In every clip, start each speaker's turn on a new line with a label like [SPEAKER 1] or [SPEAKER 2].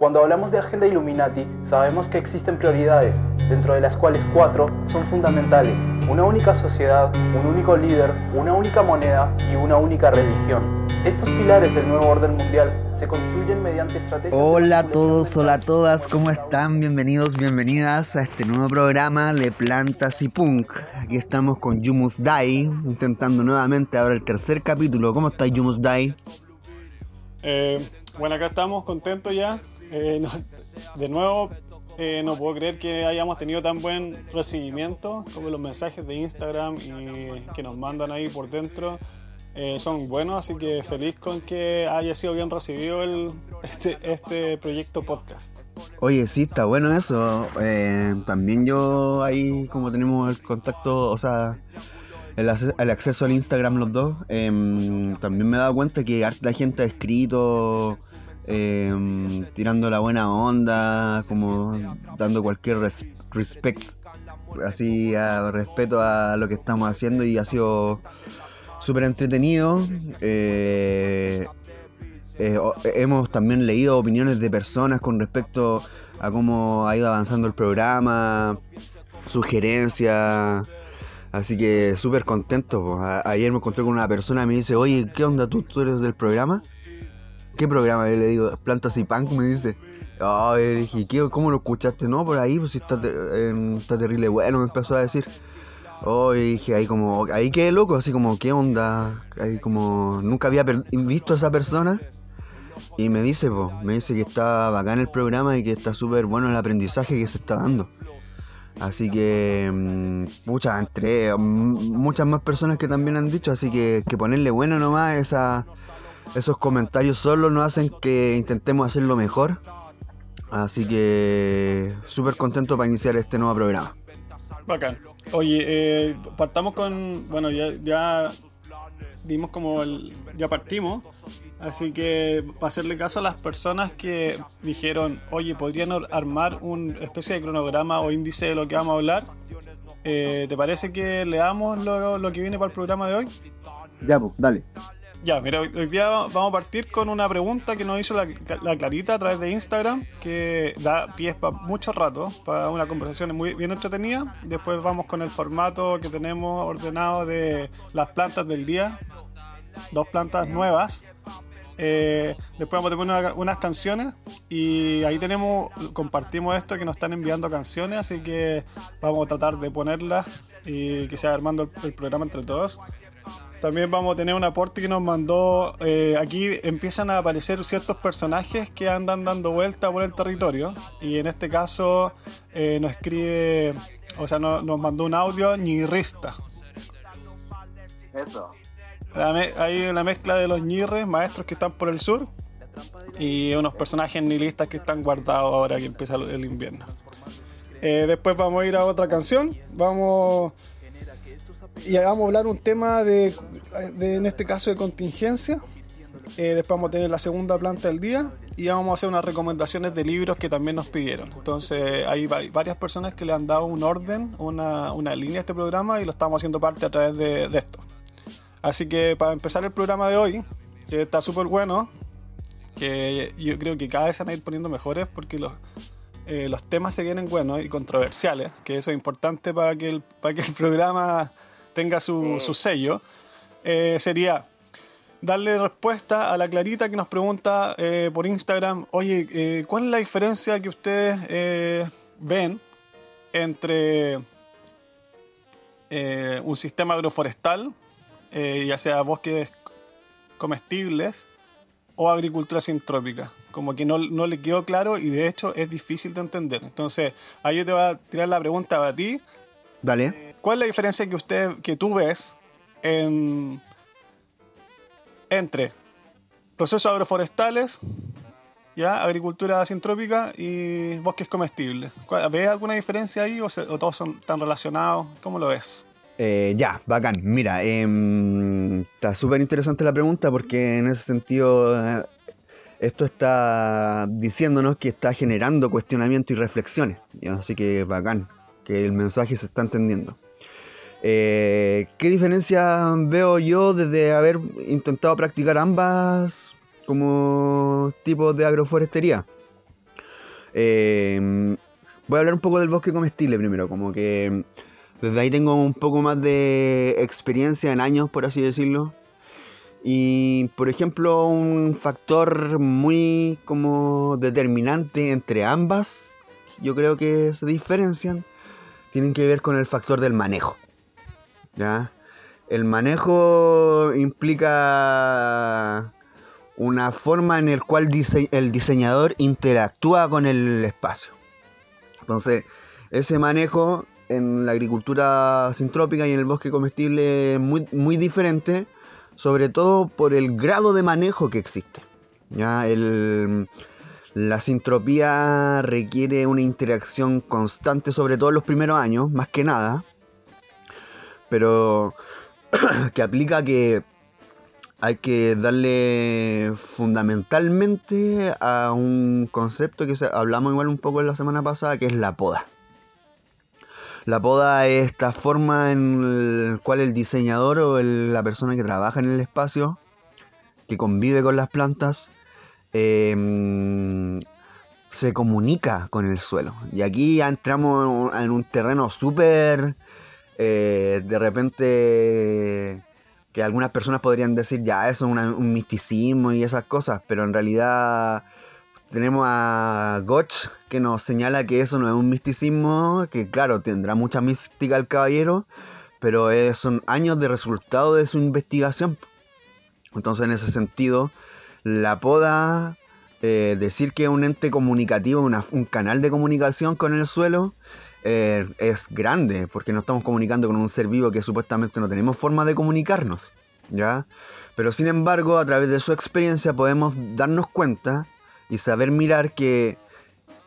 [SPEAKER 1] Cuando hablamos de Agenda Illuminati, sabemos que existen prioridades, dentro de las cuales cuatro son fundamentales. Una única sociedad, un único líder, una única moneda y una única religión. Estos pilares del nuevo orden mundial se construyen mediante estrategias...
[SPEAKER 2] Hola a todos, hola a todas, ¿cómo están? Bienvenidos, bienvenidas a este nuevo programa de Plantas y Punk. Aquí estamos con Yumus Dai, intentando nuevamente ahora el tercer capítulo. ¿Cómo está Yumus Dai?
[SPEAKER 3] Eh, bueno, acá estamos contentos ya. Eh, de nuevo, eh, no puedo creer que hayamos tenido tan buen recibimiento como los mensajes de Instagram y que nos mandan ahí por dentro. son buenos, así que feliz con que haya sido bien recibido el, este, este proyecto podcast.
[SPEAKER 2] Oye, sí, está bueno eso. también yo ahí como tenemos el contacto, o sea, el, acceso al Instagram los dos, em, también me he dado cuenta que la gente ha escrito em, tirando la buena onda, como dando cualquier respeto, así a, respeto a lo que estamos haciendo y ha sido súper entretenido. Eh, eh, hemos también leído opiniones de personas con respecto a cómo ha ido avanzando el programa, sugerencias. Así que súper contento. ayer me encontré con una persona y me dice, oye, ¿qué onda tú? ¿Tú eres del programa? ¿Qué programa? Y le digo, Plantas y Punk, me dice. Ay, dije, ¿qué, ¿cómo lo escuchaste? No, por ahí, pues está, está terrible bueno, me empezó a decir. Oh, dije, ahí como, ahí quedé loco, así como, ¿qué onda? Ahí como, nunca había visto a esa persona. Y me dice, pues, me dice que está bacán el programa y que está súper bueno el aprendizaje que se está dando. Así que muchas mm, entre muchas más personas que también han dicho, así que, que ponerle bueno nomás esa, esos comentarios solo nos hacen que intentemos hacerlo mejor. Así que súper contento para iniciar este nuevo programa.
[SPEAKER 3] Bacán. Oye, eh, partamos con, bueno, ya, ya dimos como el, ya partimos, así que para hacerle caso a las personas que dijeron, oye, podrían armar una especie de cronograma o índice de lo que vamos a hablar, eh, ¿te parece que leamos lo, lo, que viene para el programa de hoy?
[SPEAKER 2] Ya, pues, dale.
[SPEAKER 3] Ya, mira, hoy día vamos a partir con una pregunta que nos hizo la, Clarita a través de Instagram, que da pies para mucho rato, para una conversación muy bien entretenida. Después vamos con el formato que tenemos ordenado de las plantas del día, dos plantas nuevas. Eh, después vamos a poner unas canciones y ahí tenemos, compartimos esto que nos están enviando canciones, así que vamos a tratar de ponerlas y que sea armando el programa entre todos. También vamos a tener un aporte que nos mandó. Eh, aquí empiezan a aparecer ciertos personajes que andan dando vuelta por el territorio. Y en este caso eh, nos escribe, o sea, nos mandó un audio ñirrista.
[SPEAKER 2] Eso.
[SPEAKER 3] hay una mezcla de los ñirres, maestros que están por el sur, y unos personajes nihilistas que están guardados ahora que empieza el invierno. Eh, después vamos a ir a otra canción. Vamos y vamos a hablar un tema de, en este caso de contingencia. Eh, después vamos a tener la segunda planta del día y vamos a hacer unas recomendaciones de libros que también nos pidieron. Entonces hay varias personas que le han dado un orden, una, una línea a este programa y lo estamos haciendo parte a través de, esto. Así que para empezar el programa de hoy, que está súper bueno, que yo creo que cada vez se van a ir poniendo mejores porque los, eh, los temas se vienen buenos y controversiales, que eso es importante para que el, para que el programa tenga su, sello, eh, sería darle respuesta a la Clarita que nos pregunta eh, por Instagram, oye, eh, ¿cuál es la diferencia que ustedes ven entre un sistema agroforestal, ya sea bosques comestibles o agricultura sintrópica? Como que no, no, le quedó claro y de hecho es difícil de entender. Entonces, ahí yo te voy a tirar la pregunta a ti.
[SPEAKER 2] Dale.
[SPEAKER 3] ¿Cuál es la diferencia que usted, que tú ves en, entre procesos agroforestales, ya agricultura sintrópica y bosques comestibles? ¿Ves alguna diferencia ahí o, todos son tan relacionados? ¿Cómo lo ves?
[SPEAKER 2] Eh, ya, bacán. Mira, em, está súper interesante la pregunta porque en ese sentido eh, esto está diciéndonos que está generando cuestionamiento y reflexiones. Así que bacán, que el mensaje se está entendiendo. Eh, ¿Qué diferencia veo yo desde haber intentado practicar ambas como tipos de agroforestería? Eh, voy a hablar un poco del bosque comestible primero, como que desde ahí tengo un poco más de experiencia en años, por así decirlo. Y por ejemplo, un factor muy como determinante entre ambas, yo creo que se diferencian, tienen que ver con el factor del manejo. ¿Ya? El manejo implica una forma en la cual el diseñador interactúa con el espacio. Entonces, ese manejo en la agricultura sintrópica y en el bosque comestible es muy, muy diferente, sobre todo por el grado de manejo que existe. ¿ya? la sintropía requiere una interacción constante, sobre todo en los primeros años, más que nada, pero que aplica que hay que darle fundamentalmente a un concepto que hablamos igual un poco la semana pasada, que es la poda. La poda es esta forma en la cual el diseñador o la persona que trabaja en el espacio, que convive con las plantas, em, se comunica con el suelo. Y aquí entramos en un terreno súper, eh, de repente que algunas personas podrían decir, ya, eso es un misticismo y esas cosas, pero en realidad tenemos a Gotch que nos señala que eso no es un misticismo, que claro, tendrá mucha mística el caballero, pero son años de resultado de su investigación. Entonces, en ese sentido, la poda, eh, decir que es un ente comunicativo, un canal de comunicación con el suelo, eh, es grande, porque nos estamos comunicando con un ser vivo que supuestamente no tenemos forma de comunicarnos, ¿ya? Pero sin embargo, a través de su experiencia podemos darnos cuenta y saber mirar que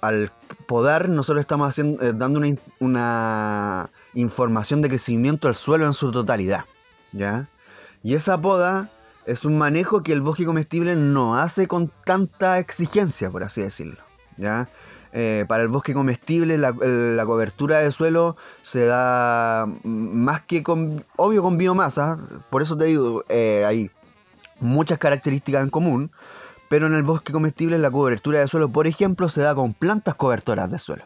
[SPEAKER 2] al podar nosotros estamos haciendo, eh, dando una, una, información de crecimiento al suelo en su totalidad, ¿ya? Y esa poda es un manejo que el bosque comestible no hace con tanta exigencia, por así decirlo, ¿ya? Eh, para el bosque comestible la, cobertura de suelo se da más que con, obvio con biomasa, por eso te digo, eh, hay muchas características en común, pero en el bosque comestible la cobertura de suelo, por ejemplo, se da con plantas cobertoras de suelo.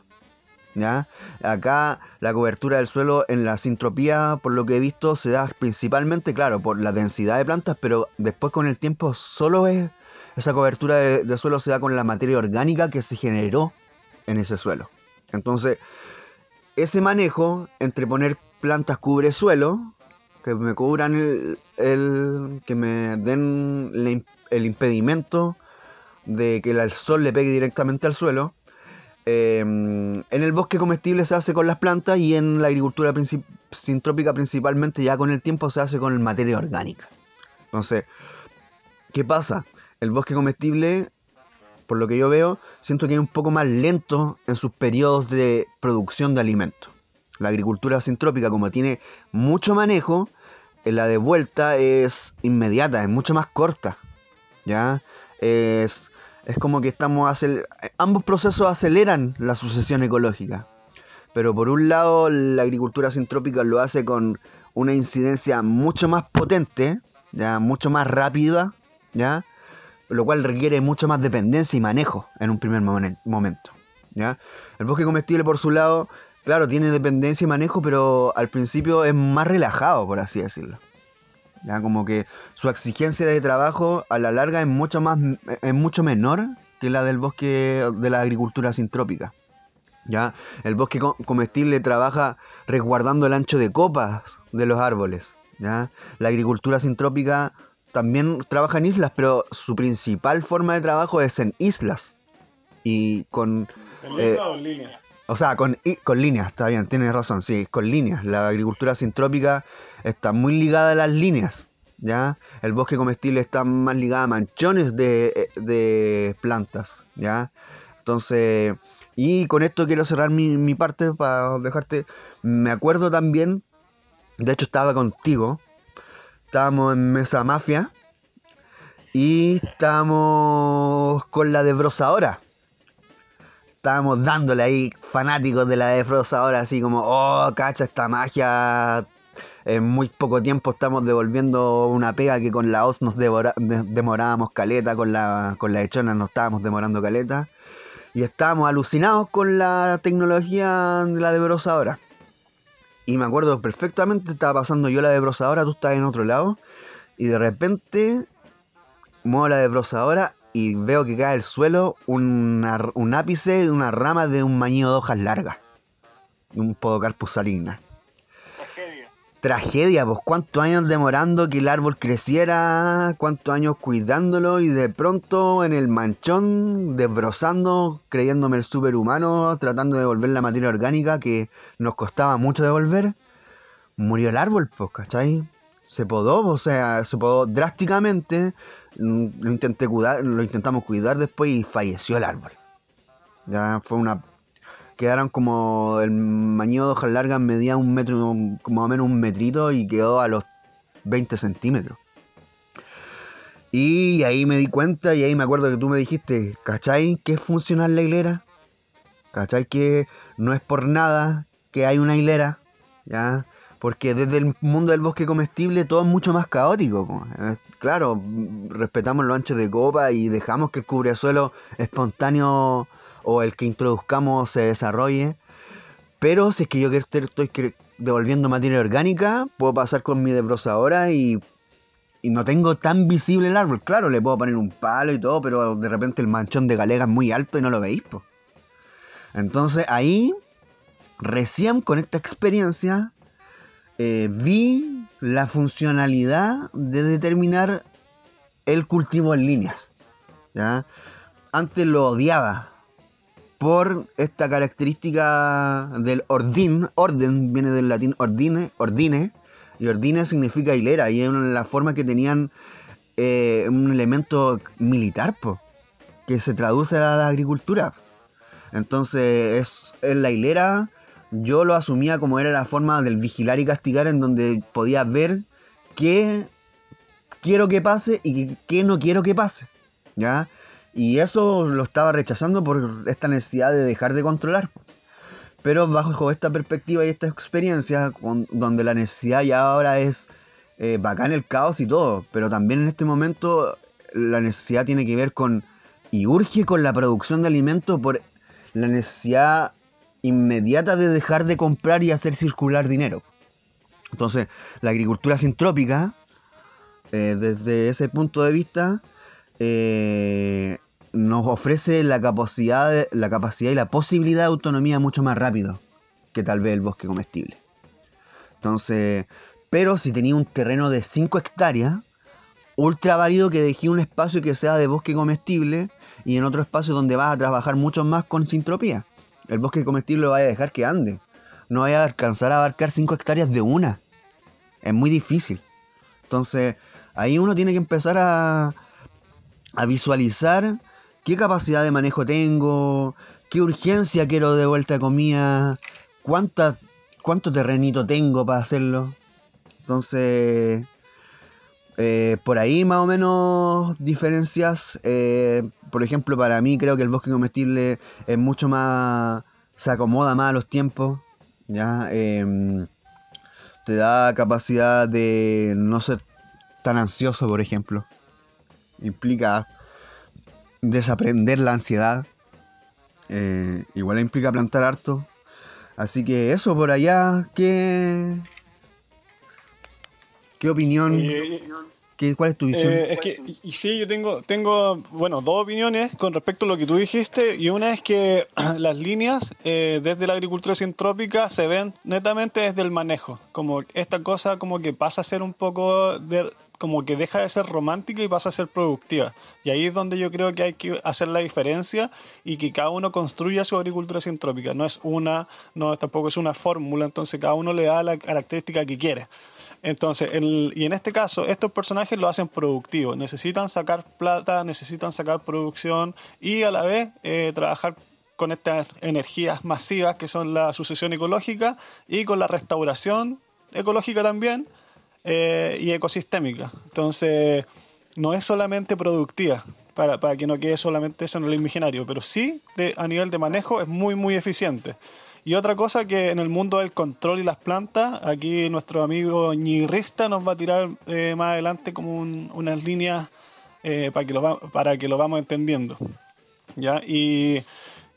[SPEAKER 2] ¿ya? Acá la cobertura del suelo en la sintropía, por lo que he visto, se da principalmente, claro, por la densidad de plantas, pero después con el tiempo solo es, esa cobertura de suelo se da con la materia orgánica que se generó en ese suelo. Entonces, ese manejo entre poner plantas cubre suelo, que me cubran el, que me den el impedimento de que el sol le pegue directamente al suelo. Em, en el bosque comestible se hace con las plantas y en la agricultura sintrópica principalmente ya con el tiempo se hace con materia orgánica. Entonces, ¿qué pasa? El bosque comestible por lo que yo veo, siento que es un poco más lento en sus periodos de producción de alimentos. La agricultura sintrópica, como tiene mucho manejo, en la de vuelta es inmediata, es mucho más corta. ¿ya? Es, es como que estamos ambos procesos aceleran la sucesión ecológica. Pero por un lado, la agricultura sintrópica lo hace con una incidencia mucho más potente, ya mucho más rápida, ¿ya? Lo cual requiere mucho más dependencia y manejo en un primer momento. El bosque comestible, por su lado, claro, tiene dependencia y manejo, pero al principio es más relajado, por así decirlo. ¿ya? Como que su exigencia de trabajo a la larga es mucho, más, es mucho menor que la del bosque de la agricultura sintrópica. ¿ya? El bosque comestible trabaja resguardando el ancho de copas de los árboles. ¿ya? La agricultura sintrópica también trabaja en islas, pero su principal forma de trabajo es en islas. Y con...
[SPEAKER 3] ¿En eh, o en líneas?
[SPEAKER 2] O sea, con, con líneas, está bien, tienes razón, sí, con líneas. La agricultura sintrópica está muy ligada a las líneas, ¿ya? El bosque comestible está más ligado a manchones de, de plantas, ¿ya? Entonces, y con esto quiero cerrar mi, mi parte para dejarte. Me acuerdo también, de hecho estaba contigo, Estábamos en Mesa Mafia y estábamos con la desbrozadora. Estábamos dándole ahí fanáticos de la desbrozadora, así como, oh, cacha, esta magia. En muy poco tiempo estamos devolviendo una pega que con la OS nos demorábamos caleta, con la, con la hechona nos estábamos demorando caleta. Y estábamos alucinados con la tecnología de la debrosadora. Y me acuerdo perfectamente, estaba pasando yo la debrosadora, tú estabas en otro lado. Y de repente muevo la debrosadora y veo que cae al suelo un ápice de una rama de un mañío de hojas largas. Un podocarpus saligna.
[SPEAKER 3] Tragedia.
[SPEAKER 2] Pues cuántos años demorando que el árbol creciera, cuántos años cuidándolo y de pronto en el manchón, desbrozando, creyéndome el superhumano, tratando de devolver la materia orgánica que nos costaba mucho devolver, murió el árbol, pues, ¿cachai? Se podó, o sea, se podó drásticamente, Mm, lo intenté cuidar, lo intentamos cuidar después y falleció el árbol. Ya fue una quedaron como el maño de hojas largas medía un metro, más o menos un metrito y quedó a los 20 centímetros. Y ahí me di cuenta y ahí me acuerdo que tú me dijiste, ¿cachai? ¿Qué es funcionar la hilera? ¿Cachai? Que no es por nada que hay una hilera, ¿ya? Porque desde el mundo del bosque comestible todo es mucho más caótico. Claro, respetamos los anchos de copa y dejamos que el cubresuelo espontáneo o el que introduzcamos se desarrolle. Pero si es que yo estoy devolviendo materia orgánica, puedo pasar con mi desbrozadora y, no tengo tan visible el árbol. Claro, le puedo poner un palo y todo, pero de repente el manchón de galega es muy alto y no lo veis. Entonces ahí, recién con esta experiencia, eh, vi la funcionalidad de determinar el cultivo en líneas. ¿ya? Antes lo odiaba por esta característica del ordin. Orden viene del latín ordine, ordine y ordine significa hilera y es la forma que tenían eh, un elemento militar, que se traduce a la agricultura. Entonces es, es la hilera yo lo asumía como era la forma del vigilar y castigar en donde podía ver qué quiero que pase y qué no quiero que pase. ¿Ya? Y eso lo estaba rechazando por esta necesidad de dejar de controlar. Pero bajo esta perspectiva y esta experiencia, donde la necesidad ya ahora es eh, bacán el caos y todo, pero también en este momento la necesidad tiene que ver con y urge con la producción de alimentos por la necesidad inmediata de dejar de comprar y hacer circular dinero. Entonces, la agricultura sintrópica, eh, desde ese punto de vista, eh, nos ofrece la capacidad, la capacidad y la posibilidad de autonomía mucho más rápido que tal vez el bosque comestible. Entonces, pero si tenía un terreno de 5 hectáreas, ultra válido que dejé un espacio que sea de bosque comestible y en otro espacio donde vas a trabajar mucho más con sintropía. El bosque comestible vaya a dejar que ande. No vaya a alcanzar a abarcar 5 hectáreas de una. Es muy difícil. Entonces, ahí uno tiene que empezar a, a visualizar qué capacidad de manejo tengo, qué urgencia quiero de vuelta de comida, cuánta, cuánto terrenito tengo para hacerlo. Entonces, eh, por ahí más o menos diferencias. Eh, por ejemplo, para mí creo que el bosque comestible es mucho más. se acomoda más a los tiempos. ¿ya? Em, te da capacidad de no ser tan ansioso, por ejemplo. Implica desaprender la ansiedad. Eh, igual implica plantar harto. Así que eso por allá, ¿qué, ¿Qué opinión? ¿Qué, ¿Cuál es tu visión?
[SPEAKER 3] Eh, es que, y, sí, yo tengo, tengo, bueno, dos opiniones con respecto a lo que tú dijiste. Y una es que las líneas eh, desde la agricultura sintrópica se ven netamente desde el manejo. Como esta cosa como que pasa a ser un poco de, como que deja de ser romántica y pasa a ser productiva. Y ahí es donde yo creo que hay que hacer la diferencia y que cada uno construya su agricultura sintrópica. No es una, no tampoco es una fórmula, entonces cada uno le da la característica que quiere. Entonces, y en este caso, estos personajes lo hacen productivo. Necesitan sacar plata, necesitan sacar producción y a la vez eh, trabajar con estas energías masivas que son la sucesión ecológica y con la restauración ecológica también eh, y ecosistémica. Entonces, no es solamente productiva, para, para, que no quede solamente eso en el imaginario, pero sí a nivel de manejo es muy, muy eficiente. Y otra cosa que en el mundo del control y las plantas, aquí nuestro amigo Ñirrista nos va a tirar eh, más adelante como unas líneas eh, para, que lo para que lo vamos entendiendo. ¿ya? Y,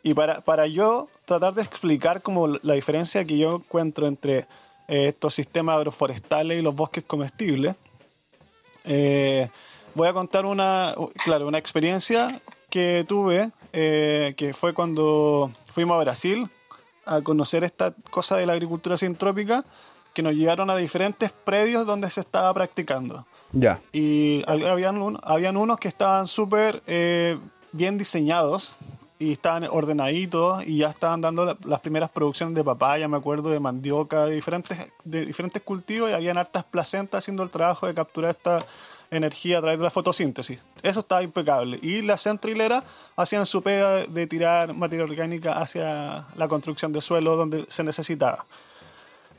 [SPEAKER 3] Y para, para yo tratar de explicar como la diferencia que yo encuentro entre eh, estos sistemas agroforestales y los bosques comestibles, eh, voy a contar una, claro, una experiencia que tuve, eh, que fue cuando fuimos a Brasil a conocer esta cosa de la agricultura sintrópica, que nos llevaron a diferentes predios donde se estaba practicando.
[SPEAKER 2] Ya.
[SPEAKER 3] Y habían, habían unos que estaban súper bien diseñados y estaban ordenaditos y ya estaban dando las primeras producciones de papaya, me acuerdo, de mandioca, de diferentes, de diferentes cultivos y habían hartas placentas haciendo el trabajo de capturar esta energía a través de la fotosíntesis. Eso estaba impecable. Y las centrileras hacían su pega de tirar materia orgánica hacia la construcción de suelo donde se necesitaba.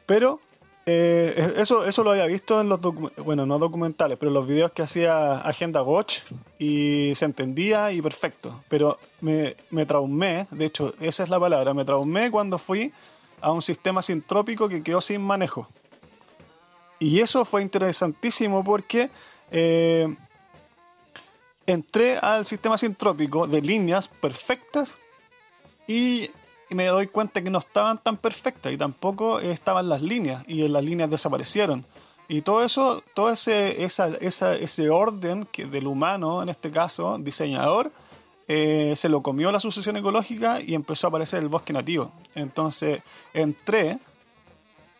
[SPEAKER 3] Pero eh, eso, eso lo había visto en los bueno, no documentales, pero los videos que hacía Agenda Watch y se entendía y perfecto. Pero me, me traumé, de hecho, esa es la palabra, me traumé cuando fui a un sistema sintrópico que quedó sin manejo. Y eso fue interesantísimo porque eh, entré al sistema sintrópico de líneas perfectas y me doy cuenta que no estaban tan perfectas y tampoco estaban las líneas y las líneas desaparecieron. Y todo eso, todo ese, ese orden que del humano, en este caso, diseñador, eh, se lo comió la sucesión ecológica y empezó a aparecer el bosque nativo. Entonces entré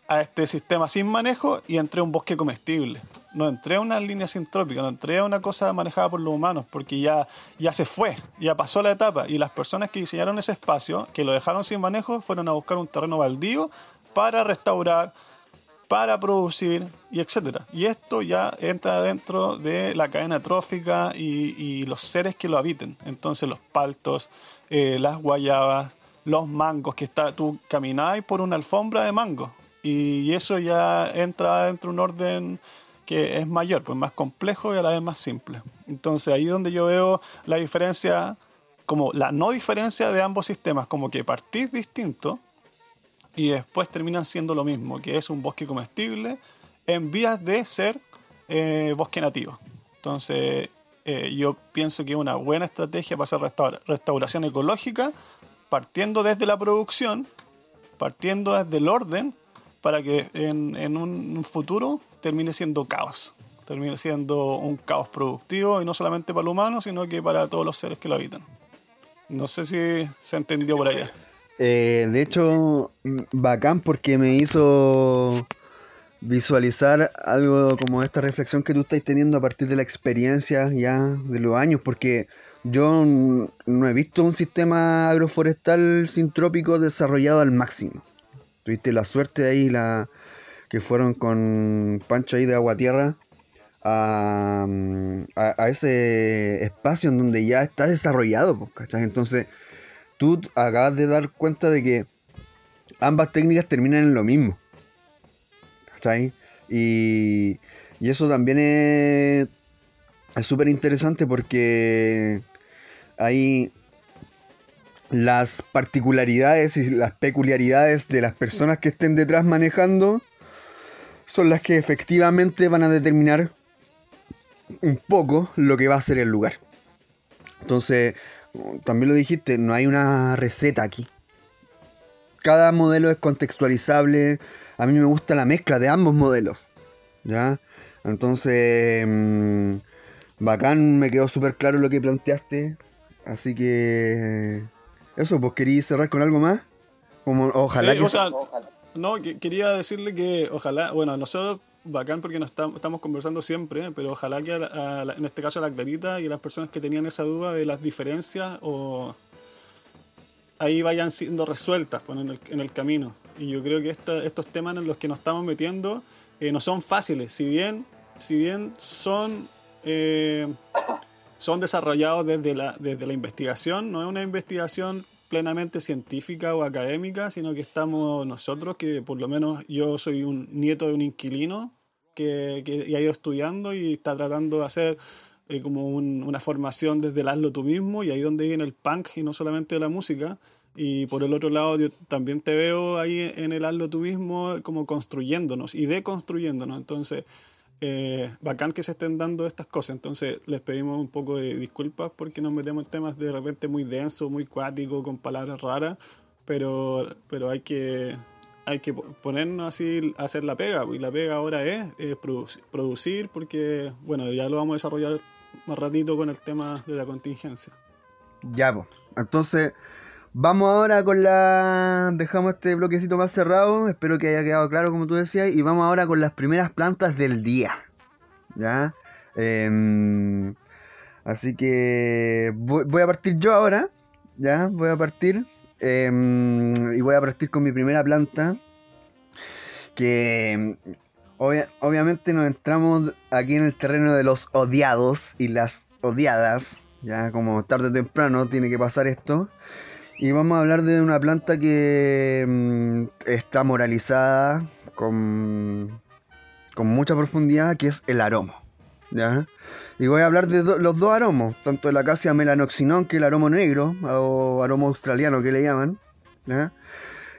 [SPEAKER 3] a este sistema sin manejo y entré a un bosque comestible. No entré a una línea sintrópica, no entré a una cosa manejada por los humanos, porque ya, ya se fue, ya pasó la etapa. Y las personas que diseñaron ese espacio, que lo dejaron sin manejo, fueron a buscar un terreno baldío para restaurar, para producir y etcétera. Y esto ya entra dentro de la cadena trófica y, los seres que lo habiten. Entonces los paltos, eh, las guayabas, los mangos, que está, tú caminabas por una alfombra de mango y eso ya entra dentro de un orden que es mayor, pues más complejo y a la vez más simple. Entonces ahí es donde yo veo la diferencia, como la no diferencia de ambos sistemas, como que partís distinto y después terminan siendo lo mismo, que es un bosque comestible en vías de ser eh, bosque nativo. Entonces eh, yo pienso que es una buena estrategia para hacer restauración ecológica, partiendo desde la producción, partiendo desde el orden para que en, un futuro termine siendo caos, termine siendo un caos productivo y no solamente para el humano, sino que para todos los seres que lo habitan. No sé si se entendió por allá.
[SPEAKER 2] Eh, de hecho, bacán porque me hizo visualizar algo como esta reflexión que tú estás teniendo a partir de la experiencia ya de los años, porque yo no he visto un sistema agroforestal sintrópico desarrollado al máximo. Tuviste la suerte ahí, la que fueron con Pancho ahí de Agua Tierra a, ese espacio en donde ya está desarrollado, ¿cachai? Entonces, tú acabas de dar cuenta de que ambas técnicas terminan en lo mismo, ¿cachai? Y, y eso también es súper interesante porque hay las particularidades y las peculiaridades de las personas que estén detrás manejando son las que efectivamente van a determinar un poco lo que va a ser el lugar. Entonces, también lo dijiste, no hay una receta aquí. Cada modelo es contextualizable. A mí me gusta la mezcla de ambos modelos. ¿Ya? Entonces, mm, bacán, me quedó súper claro lo que planteaste. Así que eso, pues quería cerrar con algo más. Como, ojalá que.
[SPEAKER 3] No, quería decirle que ojalá, bueno, nosotros bacán porque nos estamos conversando siempre, pero ojalá que en este caso a la Clarita y a las personas que tenían esa duda de las diferencias o ahí vayan siendo resueltas pues, en, el, camino. Y yo creo que estos temas en los que nos estamos metiendo eh, no son fáciles, si bien, si bien son eh, son desarrollados desde la, desde la investigación, no es una investigación plenamente científica o académica, sino que estamos nosotros, que por lo menos yo soy un nieto de un inquilino que, que ha ido estudiando y está tratando de hacer eh, como una formación desde el hazlo tú mismo, y ahí donde viene el punk y no solamente la música. Y por el otro lado, yo también te veo ahí en el hazlo tú mismo como construyéndonos y deconstruyéndonos. Entonces, eh, bacán que se estén dando estas cosas. Entonces les pedimos un poco de disculpas porque nos metemos en temas de repente muy densos, muy cuáticos, con palabras raras, pero, pero hay que hay que ponernos así a hacer la pega. Y la pega ahora es, producir, porque, bueno, ya lo vamos a desarrollar más ratito con el tema de la contingencia.
[SPEAKER 2] Ya, pues. Entonces, vamos ahora con la. Dejamos este bloquecito más cerrado. Espero que haya quedado claro, como tú decías. Y vamos ahora con las primeras plantas del día. ¿Ya? Em, así que voy, a partir yo ahora. ¿Ya? Voy a partir. Em, y voy a partir con mi primera planta. Que obviamente nos entramos aquí en el terreno de los odiados y las odiadas. Ya como tarde o temprano tiene que pasar esto. Y vamos a hablar de una planta que mm, está moralizada con, con mucha profundidad, que es el aromo. ¿ya? Y voy a hablar de los dos aromos, tanto el acacia melanoxinón, que es el aromo negro, o aromo australiano que le llaman,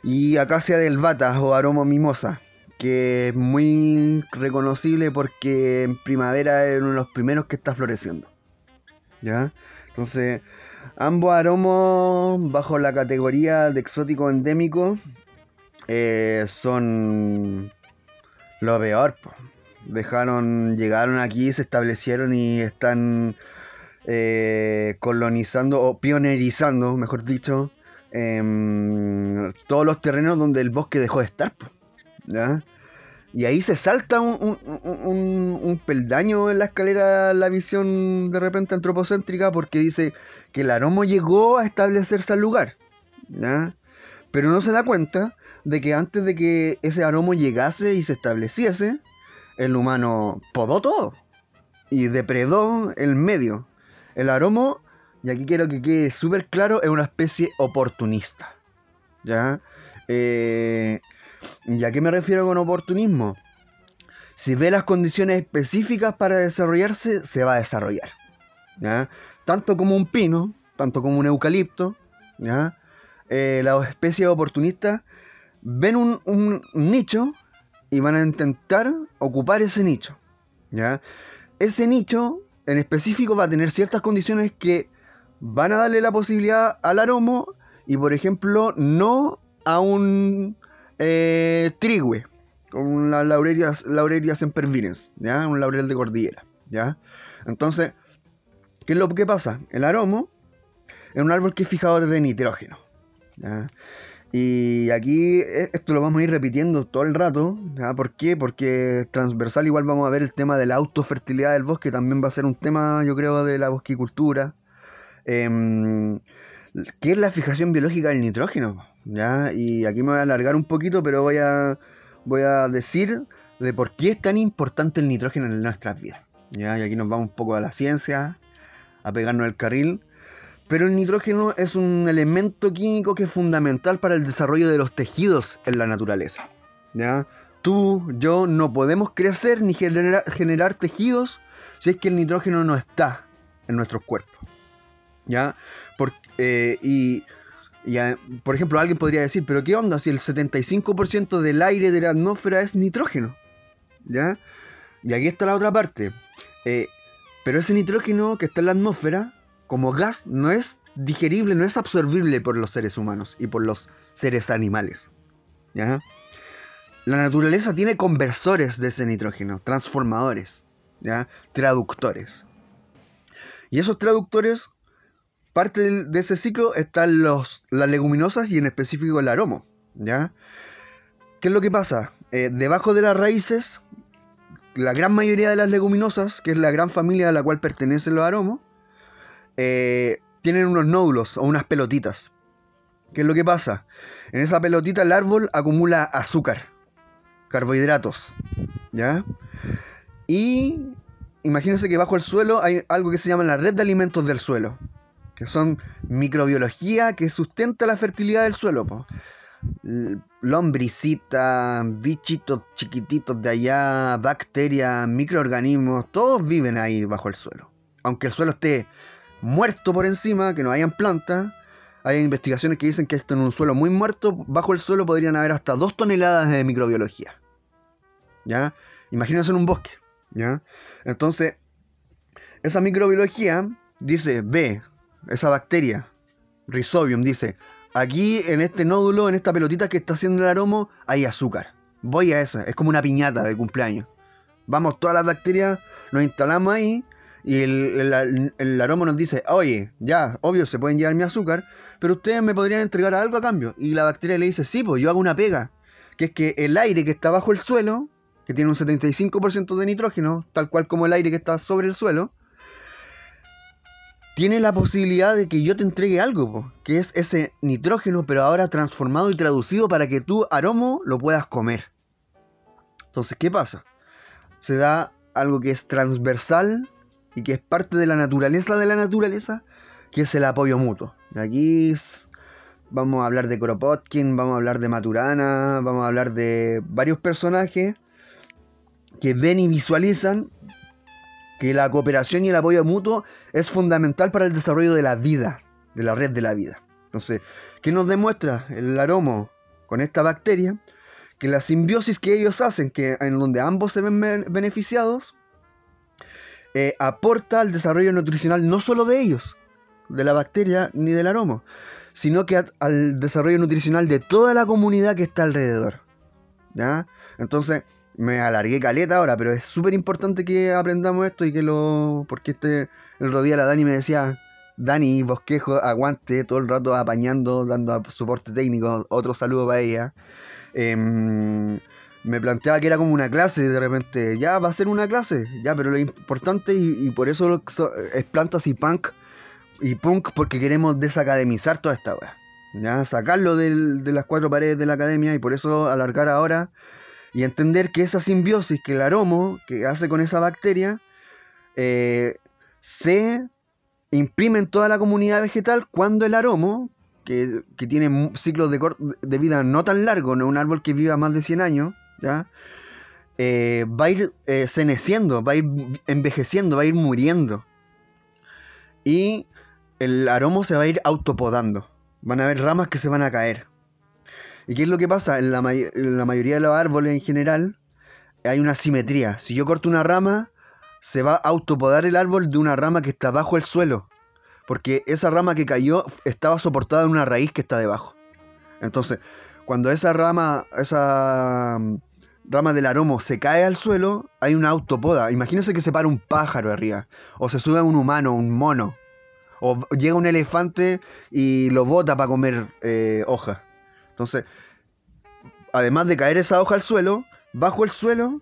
[SPEAKER 2] y acacia del bata o aromo mimosa, que es muy reconocible porque en primavera es uno de los primeros que está floreciendo. ¿ya? Entonces, ambos aromos bajo la categoría de exótico endémico eh, son lo peor. Dejaron, llegaron aquí, se establecieron y están eh, colonizando o pionerizando, mejor dicho, em, todos los terrenos donde el bosque dejó de estar. ¿ya? Y ahí se salta un, un, peldaño en la escalera la visión de repente antropocéntrica porque dice que el aromo llegó a establecerse al lugar. Pero no se da cuenta de que antes de que ese aromo llegase y se estableciese, el humano podó todo y depredó el medio. El aromo, y aquí quiero que quede súper claro, es una especie oportunista. ¿Ya? Eh, ¿Y a qué me refiero con oportunismo? Si ve las condiciones específicas para desarrollarse, se va a desarrollar. Tanto como un pino, tanto como un eucalipto, ¿ya? Eh, las especies oportunistas ven un, nicho y van a intentar ocupar ese nicho. ¿ya? Ese nicho en específico va a tener ciertas condiciones que van a darle la posibilidad al aromo y, por ejemplo, no a un eh, trigüe, con la laurelia, laurelia sempervirens, ¿ya? Un laurel de cordillera, ¿ya? Entonces, ¿qué es lo que pasa? El aromo es un árbol que es fijador de nitrógeno, Y aquí eh, esto lo vamos a ir repitiendo todo el rato. ¿Por qué? Porque transversal igual vamos a ver el tema de la autofertilidad del bosque. También va a ser un tema, yo creo, de la bosquicultura. Em, ¿Qué es la fijación biológica del nitrógeno? ¿ya? Y aquí me voy a alargar un poquito, pero voy a, voy a decir de por qué es tan importante el nitrógeno en nuestras vidas. ¿ya? Y aquí nos vamos un poco a la ciencia, a pegarnos el carril. Pero el nitrógeno es un elemento químico que es fundamental para el desarrollo de los tejidos en la naturaleza. ¿ya? Tú, yo no podemos crecer ni generar, tejidos si es que el nitrógeno no está en nuestros cuerpos. ¿ya? Eh, y por ejemplo, alguien podría decir, pero ¿qué onda si el 75% del aire de la atmósfera es nitrógeno? ¿Ya? Y aquí está la otra parte. Eh, pero ese nitrógeno que está en la atmósfera, como gas, no es digerible, no es absorbible por los seres humanos y por los seres animales. La naturaleza tiene conversores de ese nitrógeno, transformadores, traductores. Y esos traductores parte de ese ciclo están los, las leguminosas y en específico el aromo. ¿Qué es lo que pasa? Eh, debajo de las raíces, la gran mayoría de las leguminosas, que es la gran familia a la cual pertenecen los aromos, eh, tienen unos nódulos o unas pelotitas. ¿Qué es lo que pasa? En esa pelotita el árbol acumula azúcar, carbohidratos, ¿ya? Y imagínense que bajo el suelo hay algo que se llama la red de alimentos del suelo que son microbiología que sustenta la fertilidad del suelo. Lombricita, bichitos chiquititos de allá, bacterias, microorganismos, todos viven ahí bajo el suelo. Aunque el suelo esté muerto por encima, que no hayan plantas, hay investigaciones que dicen que esto en un suelo muy muerto, bajo el suelo podrían haber hasta dos toneladas de microbiología. ¿Ya? Imagínense en un bosque. ¿Ya? Entonces, esa microbiología dice, ve, esa bacteria, Rhizobium, dice, aquí en este nódulo, en esta pelotita que está haciendo el aroma, hay azúcar. Voy a esa, es como una piñata de cumpleaños. Vamos todas las bacterias, nos instalamos ahí y el, aroma nos dice, oye, ya, obvio, se pueden llevar mi azúcar, pero ustedes me podrían entregar algo a cambio. Y la bacteria le dice, sí, pues yo hago una pega, que es que el aire que está bajo el suelo, que tiene un 75% de nitrógeno, tal cual como el aire que está sobre el suelo, tiene la posibilidad de que yo te entregue algo, que es ese nitrógeno, pero ahora transformado y traducido para que tú, aromo, lo puedas comer. Entonces, ¿qué pasa? Se da algo que es transversal y que es parte de la naturaleza de la naturaleza, que es el apoyo mutuo. Aquí vamos a hablar de Kropotkin, vamos a hablar de Maturana, vamos a hablar de varios personajes que ven y visualizan que la cooperación y el apoyo mutuo es fundamental para el desarrollo de la vida, de la red de la vida. Entonces, ¿qué nos demuestra el aromo con esta bacteria? Que la simbiosis que ellos hacen, que en donde ambos se ven beneficiados, eh, aporta al desarrollo nutricional no solo de ellos, de la bacteria ni del aroma, sino que al desarrollo nutricional de toda la comunidad que está alrededor. ¿Ya? Entonces, me alargué caleta ahora, pero es súper importante que aprendamos esto y que lo. Porque este. El rodilla la Dani me decía. Dani, bosquejo, aguante todo el rato apañando, dando soporte técnico. Otro saludo para ella. Em, me planteaba que era como una clase de repente. Ya va a ser una clase, ya, pero lo importante y, por eso es plantas y punk. Y punk porque queremos desacademizar toda esta weá. Ya, sacarlo de las cuatro paredes de la academia y por eso alargar ahora y entender que esa simbiosis que el aromo que hace con esa bacteria eh, se imprime en toda la comunidad vegetal cuando el aromo, que, tiene ciclos de, de, vida no tan largos, no un árbol que viva más de 100 años, ¿ya? Eh, va a ir eh, ceneciendo, va a ir envejeciendo, va a ir muriendo. Y el aromo se va a ir autopodando. Van a haber ramas que se van a caer. ¿Y qué es lo que pasa? En la, mayoría de los árboles en general hay una simetría. Si yo corto una rama, se va a autopodar el árbol de una rama que está bajo el suelo. Porque esa rama que cayó estaba soportada en una raíz que está debajo. Entonces, cuando esa rama, esa mm, rama del aromo se cae al suelo, hay una autopoda. Imagínense que se para un pájaro arriba. O se sube un humano, un mono. O llega un elefante y lo bota para comer eh, hoja. Entonces, además de caer esa hoja al suelo, bajo el suelo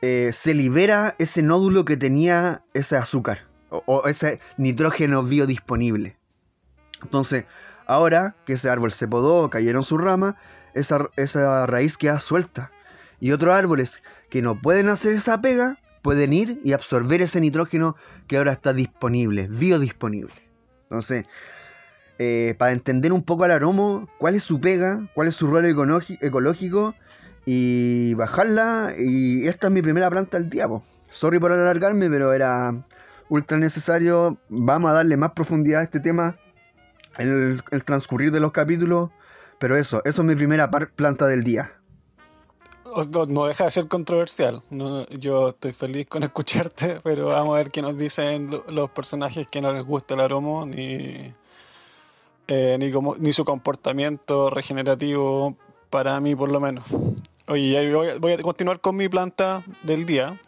[SPEAKER 2] eh, se libera ese nódulo que tenía ese azúcar o, ese nitrógeno biodisponible. Entonces, ahora que ese árbol se podó, cayeron sus ramas, esa, esa raíz queda suelta. Y otros árboles que no pueden hacer esa pega, pueden ir y absorber ese nitrógeno que ahora está disponible, biodisponible. Entonces, eh, para entender un poco al aroma, cuál es su pega, cuál es su rol ecológico y bajarla. Y esta es mi primera planta del día. Sorry por alargarme, pero era ultra necesario. Vamos a darle más profundidad a este tema en el, transcurrir de los capítulos. Pero eso, eso es mi primera planta del día.
[SPEAKER 3] No, deja de ser controversial. yo estoy feliz con escucharte, pero vamos a ver qué nos dicen los personajes que no les gusta el aroma ni eh, ni, su comportamiento regenerativo para mí por lo menos. Oye, voy a, continuar con mi planta del día.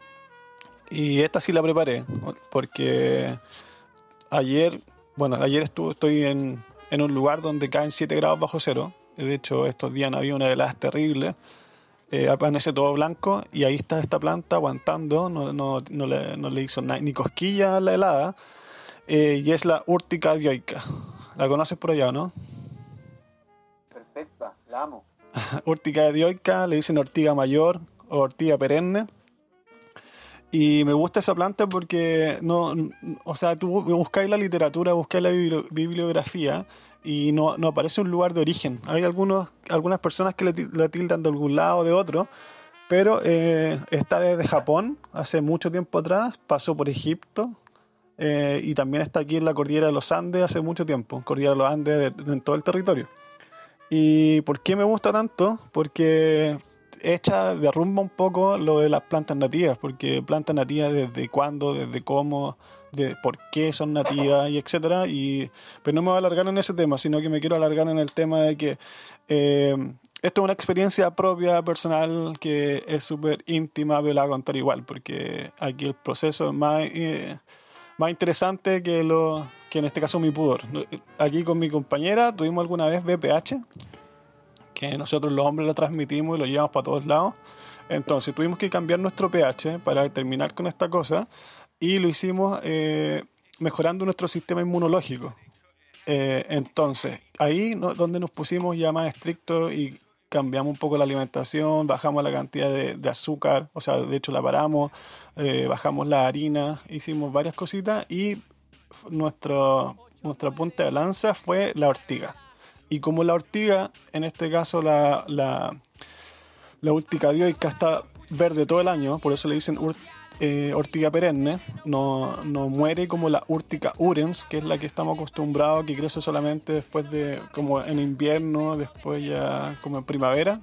[SPEAKER 3] Y esta sí la preparé, porque ayer, bueno, ayer estuve, estoy en, en un lugar donde caen 7 grados bajo cero. De hecho, estos días había una helada terrible. Eh, aparece todo blanco y ahí está esta planta aguantando, no, no, no, le, no le, hizo ni cosquilla la helada. Eh, y es la Urtica dioica. La conoces por allá, ¿no?
[SPEAKER 2] Perfecta, la amo.
[SPEAKER 3] Ortiga dioica, le dicen ortiga mayor o ortiga perenne. Y me gusta esa planta porque no, o sea, tú buscáis la literatura, buscáis la bibliografía y no, no, aparece un lugar de origen. Hay algunos, algunas personas que la tildan de algún lado o de otro, pero eh, está desde Japón, hace mucho tiempo atrás, pasó por Egipto, eh, y también está aquí en la cordillera de los Andes hace mucho tiempo, cordillera de los Andes en todo el territorio. ¿Y por qué me gusta tanto? Porque echa, derrumba un poco lo de las plantas nativas, porque plantas nativas desde cuándo, desde cómo, de por qué son nativas y etcétera. Y, pero no me voy a alargar en ese tema, sino que me quiero alargar en el tema de que eh, esto es una experiencia propia, personal, que es súper íntima, pero la voy a contar igual, porque aquí el proceso es más, eh, más interesante que, lo, que en este caso mi pudor. Aquí con mi compañera tuvimos alguna vez BPH, que nosotros los hombres lo transmitimos y lo llevamos para todos lados. Entonces tuvimos que cambiar nuestro pH para terminar con esta cosa y lo hicimos eh, mejorando nuestro sistema inmunológico. Eh, entonces, ahí ¿no? donde nos pusimos ya más estrictos y cambiamos un poco la alimentación, bajamos la cantidad de, azúcar, o sea, de hecho la paramos, eh, bajamos la harina, hicimos varias cositas y nuestro, nuestra punta de lanza fue la ortiga. Y como la ortiga, en este caso la, la, la urtica dioica está verde todo el año, por eso le dicen eh, ortiga perenne, no, no, muere como la urtica urens, que es la que estamos acostumbrados, que crece solamente después de, como en invierno, después ya como en primavera.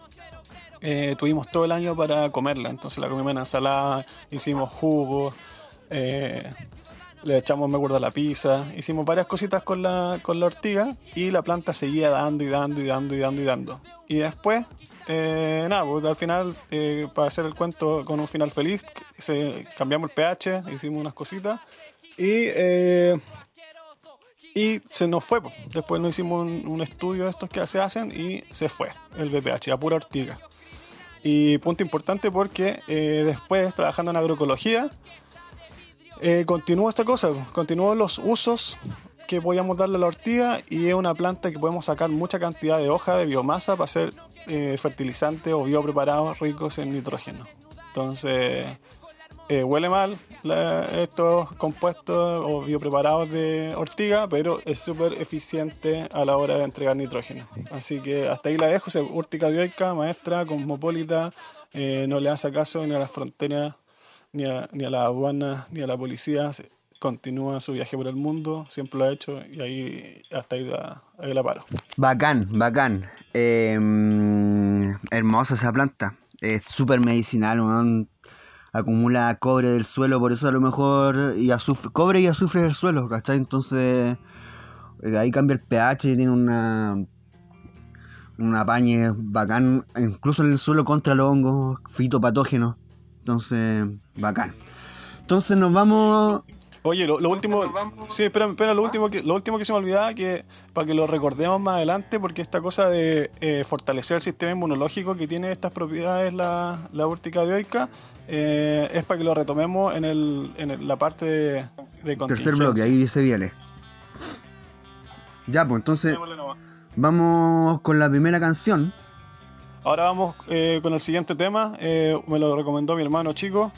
[SPEAKER 3] Eh, tuvimos todo el año para comerla, entonces la comimos en ensalada, hicimos jugo, eh, le echamos, me acuerdo, la pizza, hicimos varias cositas con la, con la ortiga y la planta seguía dando y dando y dando y dando y dando. Y después, eh, nada, pues al final, eh, para hacer el cuento con un final feliz, se, cambiamos el pH, hicimos unas cositas y, eh, y se nos fue. Pues. Después nos hicimos un, un, estudio de estos que se hacen y se fue el BPH, a pura ortiga. Y punto importante porque después, trabajando en agroecología, eh, continúa esta cosa, continúan los usos que podíamos darle a la ortiga y es una planta que podemos sacar mucha cantidad de hoja de biomasa para hacer eh, fertilizantes o biopreparados ricos en nitrógeno. Entonces, eh, huele mal estos compuestos o biopreparados de ortiga, pero es súper eficiente a la hora de entregar nitrógeno. Así que hasta ahí la dejo, o urtica dioica, maestra, cosmopolita, no le hace caso ni a las fronteras ni a, ni a la aduana, ni a la policía. Continúa su viaje por el mundo, siempre lo ha hecho y ahí hasta ahí la, ahí la paro.
[SPEAKER 2] Bacán, bacán. Eh, hermosa esa planta. Es súper medicinal, acumula cobre del suelo, por eso a lo mejor y azufre, cobre y azufre del suelo, ¿cachai? Entonces eh, ahí cambia el pH, tiene una una pañe bacán, incluso en el suelo contra los hongos fitopatógenos. Entonces, bacán. Entonces nos vamos.
[SPEAKER 3] Oye, lo, lo último. Sí, espera, espera, lo último que, lo último que se me olvidaba, que para que lo recordemos más adelante, porque esta cosa de eh, fortalecer el sistema inmunológico que tiene estas propiedades la, la urtica dioica, eh, es para que lo retomemos en, el, en la parte de, de
[SPEAKER 2] Tercer bloque, ahí dice Viale. Ya, pues entonces. Vamos con la primera canción.
[SPEAKER 3] Ahora vamos eh, con el siguiente tema. Eh, me lo recomendó mi hermano chico.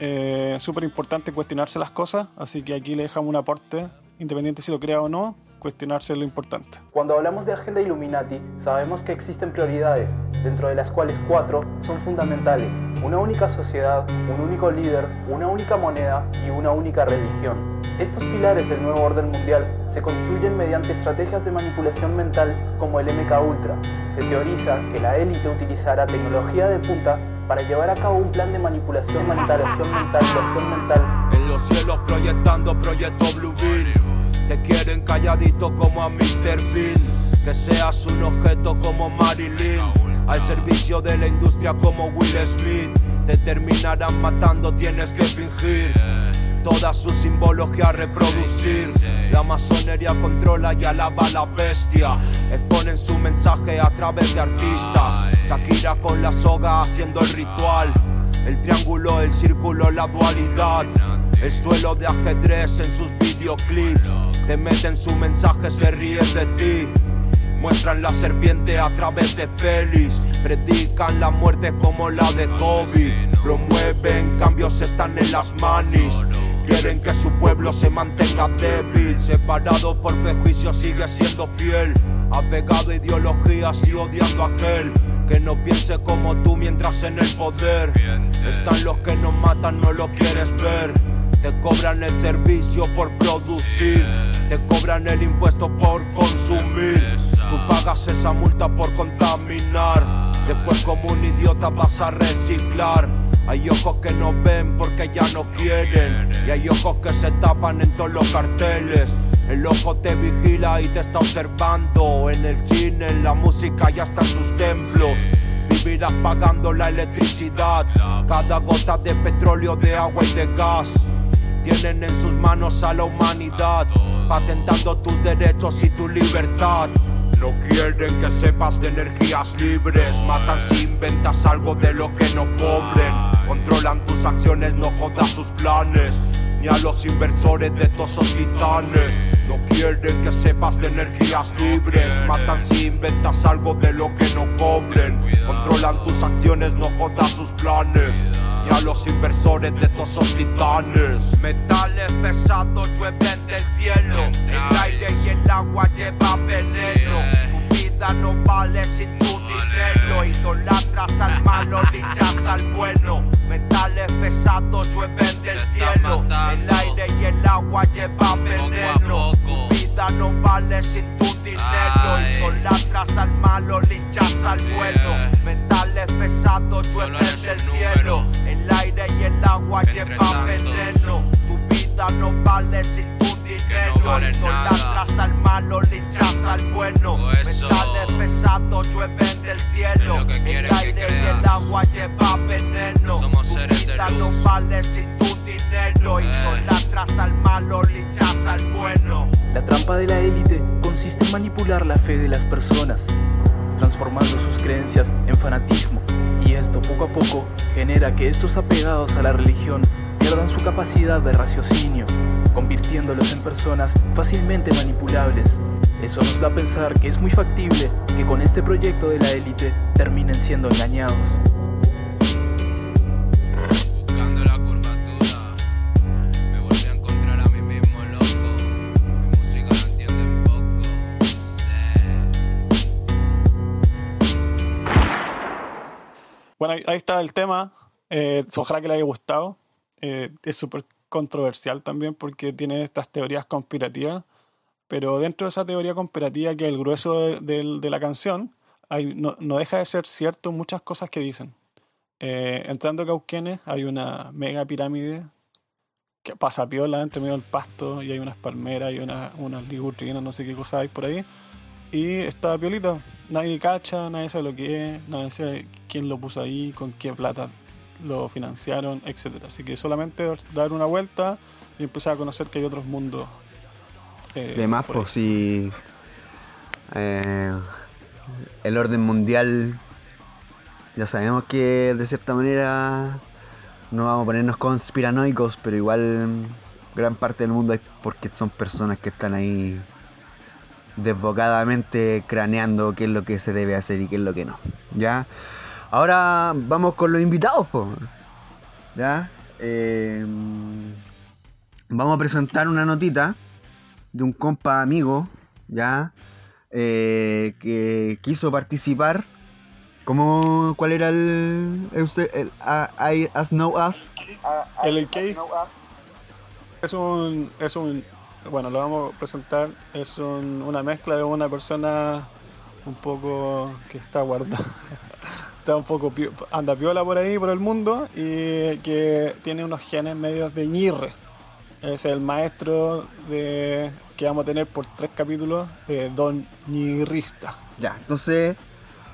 [SPEAKER 3] Eh, Súper importante cuestionarse las cosas, así que aquí le dejamos un aporte, independiente si lo crea o no, cuestionarse lo importante.
[SPEAKER 1] Cuando hablamos de agenda Illuminati, sabemos que existen prioridades, dentro de las cuales cuatro son fundamentales. Una única sociedad, un único líder, una única moneda y una única religión. Estos pilares del nuevo orden mundial se construyen mediante estrategias de manipulación mental como el MK Ultra. Se teoriza que la élite utilizará tecnología de punta para llevar a cabo un plan de manipulación, manipulación mental, mental.
[SPEAKER 4] En los cielos proyectando proyecto Blue Bill. Te quieren calladito como a Mr. Bill. Que seas un objeto como Marilyn. Al servicio de la industria como Will Smith. Te terminarán matando, tienes que fingir toda su simbología a reproducir. La masonería controla y alaba a la bestia. Exponen su mensaje a través de artistas. Shakira con la soga haciendo el ritual. El triángulo, el círculo, la dualidad. El suelo de ajedrez en sus videoclips. Te meten su mensaje, se ríen de ti. Muestran la serpiente a través de pelis. Predican la muerte como la de Kobe. Promueven cambios, están en las manis. Quieren que su pueblo se mantenga débil, separado por prejuicios, sigue siendo fiel. Apegado a ideologías y odiando a aquel que no piense como tú mientras en el poder. Están los que nos matan, no lo quieres ver. Te cobran el servicio por producir, te cobran el impuesto por consumir. Tú pagas esa multa por contaminar. Después como un idiota vas a reciclar. Hay ojos que no ven porque ya no quieren. Y hay ojos que se tapan en todos los carteles. El ojo te vigila y te está observando. En el cine, en la música y hasta en sus templos. Vivirás pagando la electricidad. Cada gota de petróleo, de agua y de gas. Tienen en sus manos a la humanidad. Patentando tus derechos y tu libertad. No quieren que sepas de energías libres. Matan si inventas algo de lo que no cobren. Controlan tus acciones, no jodas sus planes. Ni a los inversores de todos esos titanes. No quieren que sepas de energías libres. Matan si inventas algo de lo que no cobren. Controlan tus acciones, no jodas sus planes. Ni a los inversores de todos esos titanes. Metales pesados llueven del cielo. El aire y el agua llevan veneno. Tu vida no vale sin tu dinero. Idolatras al malo, linchas al bueno. Metales pesados llueven del cielo. El aire y el agua llevan veneno. Tu vida no vale sin tu dinero. Idolatras al malo, linchas al bueno. Metales pesados llueven del cielo. El aire y el agua llevan veneno. Tu vida no vale sin tu dinero. Idolatras al malo, linchas al bueno. Metales pesados llueven del cielo. El aire y el agua llevan veneno. Tu vida no vale sin tu dinero. Idolatras al malo, linchas al bueno.
[SPEAKER 1] La trampa de la élite consiste en manipular la fe de las personas, transformando sus creencias en fanatismo, y esto poco a poco genera que estos apegados a la religión pierdan su capacidad de raciocinio, convirtiéndolos en personas fácilmente manipulables. Eso nos da a pensar que es muy factible que con este proyecto de la élite terminen siendo engañados.
[SPEAKER 3] Bueno, ahí, ahí está el tema. Eh, ojalá que le haya gustado. Eh, es súper controversial también porque tiene estas teorías conspirativas. Pero dentro de esa teoría conspirativa, que es el grueso de, del- de la canción, hay, no, no deja de ser cierto muchas cosas que dicen. Eh, entrando a Cauquenes hay una mega pirámide que pasa piola entre medio del pasto y hay unas palmeras y una, unas ligustrinas, no sé qué cosas hay por ahí. Y está piolita. Nadie cacha, nadie sabe lo que es, nadie sabe quién lo puso ahí, con qué plata lo financiaron, etcétera. Así que solamente dar una vuelta y empezar a conocer que hay otros mundos. eh,
[SPEAKER 2] De más, pues si eh, el orden mundial, ya sabemos que de cierta manera no vamos a ponernos conspiranoicos, pero igual gran parte del mundo es porque son personas que están ahí desbocadamente craneando qué es lo que se debe hacer y qué es lo que no. ¿Ya? Ahora vamos con los invitados, po. ¿Ya? Eh, vamos a presentar una notita de un compa amigo, ¿ya? Eh, que quiso participar. ¿Cómo, ¿Cuál era el, el, usted- el I, I- As Know Us?
[SPEAKER 3] LK es un, es un, bueno, lo vamos a presentar, es un- una mezcla de una persona un poco que está guardada, está un poco, anda piola por ahí, por el mundo, y que tiene unos genes medios de ñirre. Es el maestro de, que vamos a tener por tres capítulos, eh, Don Ñirrista.
[SPEAKER 2] Ya, entonces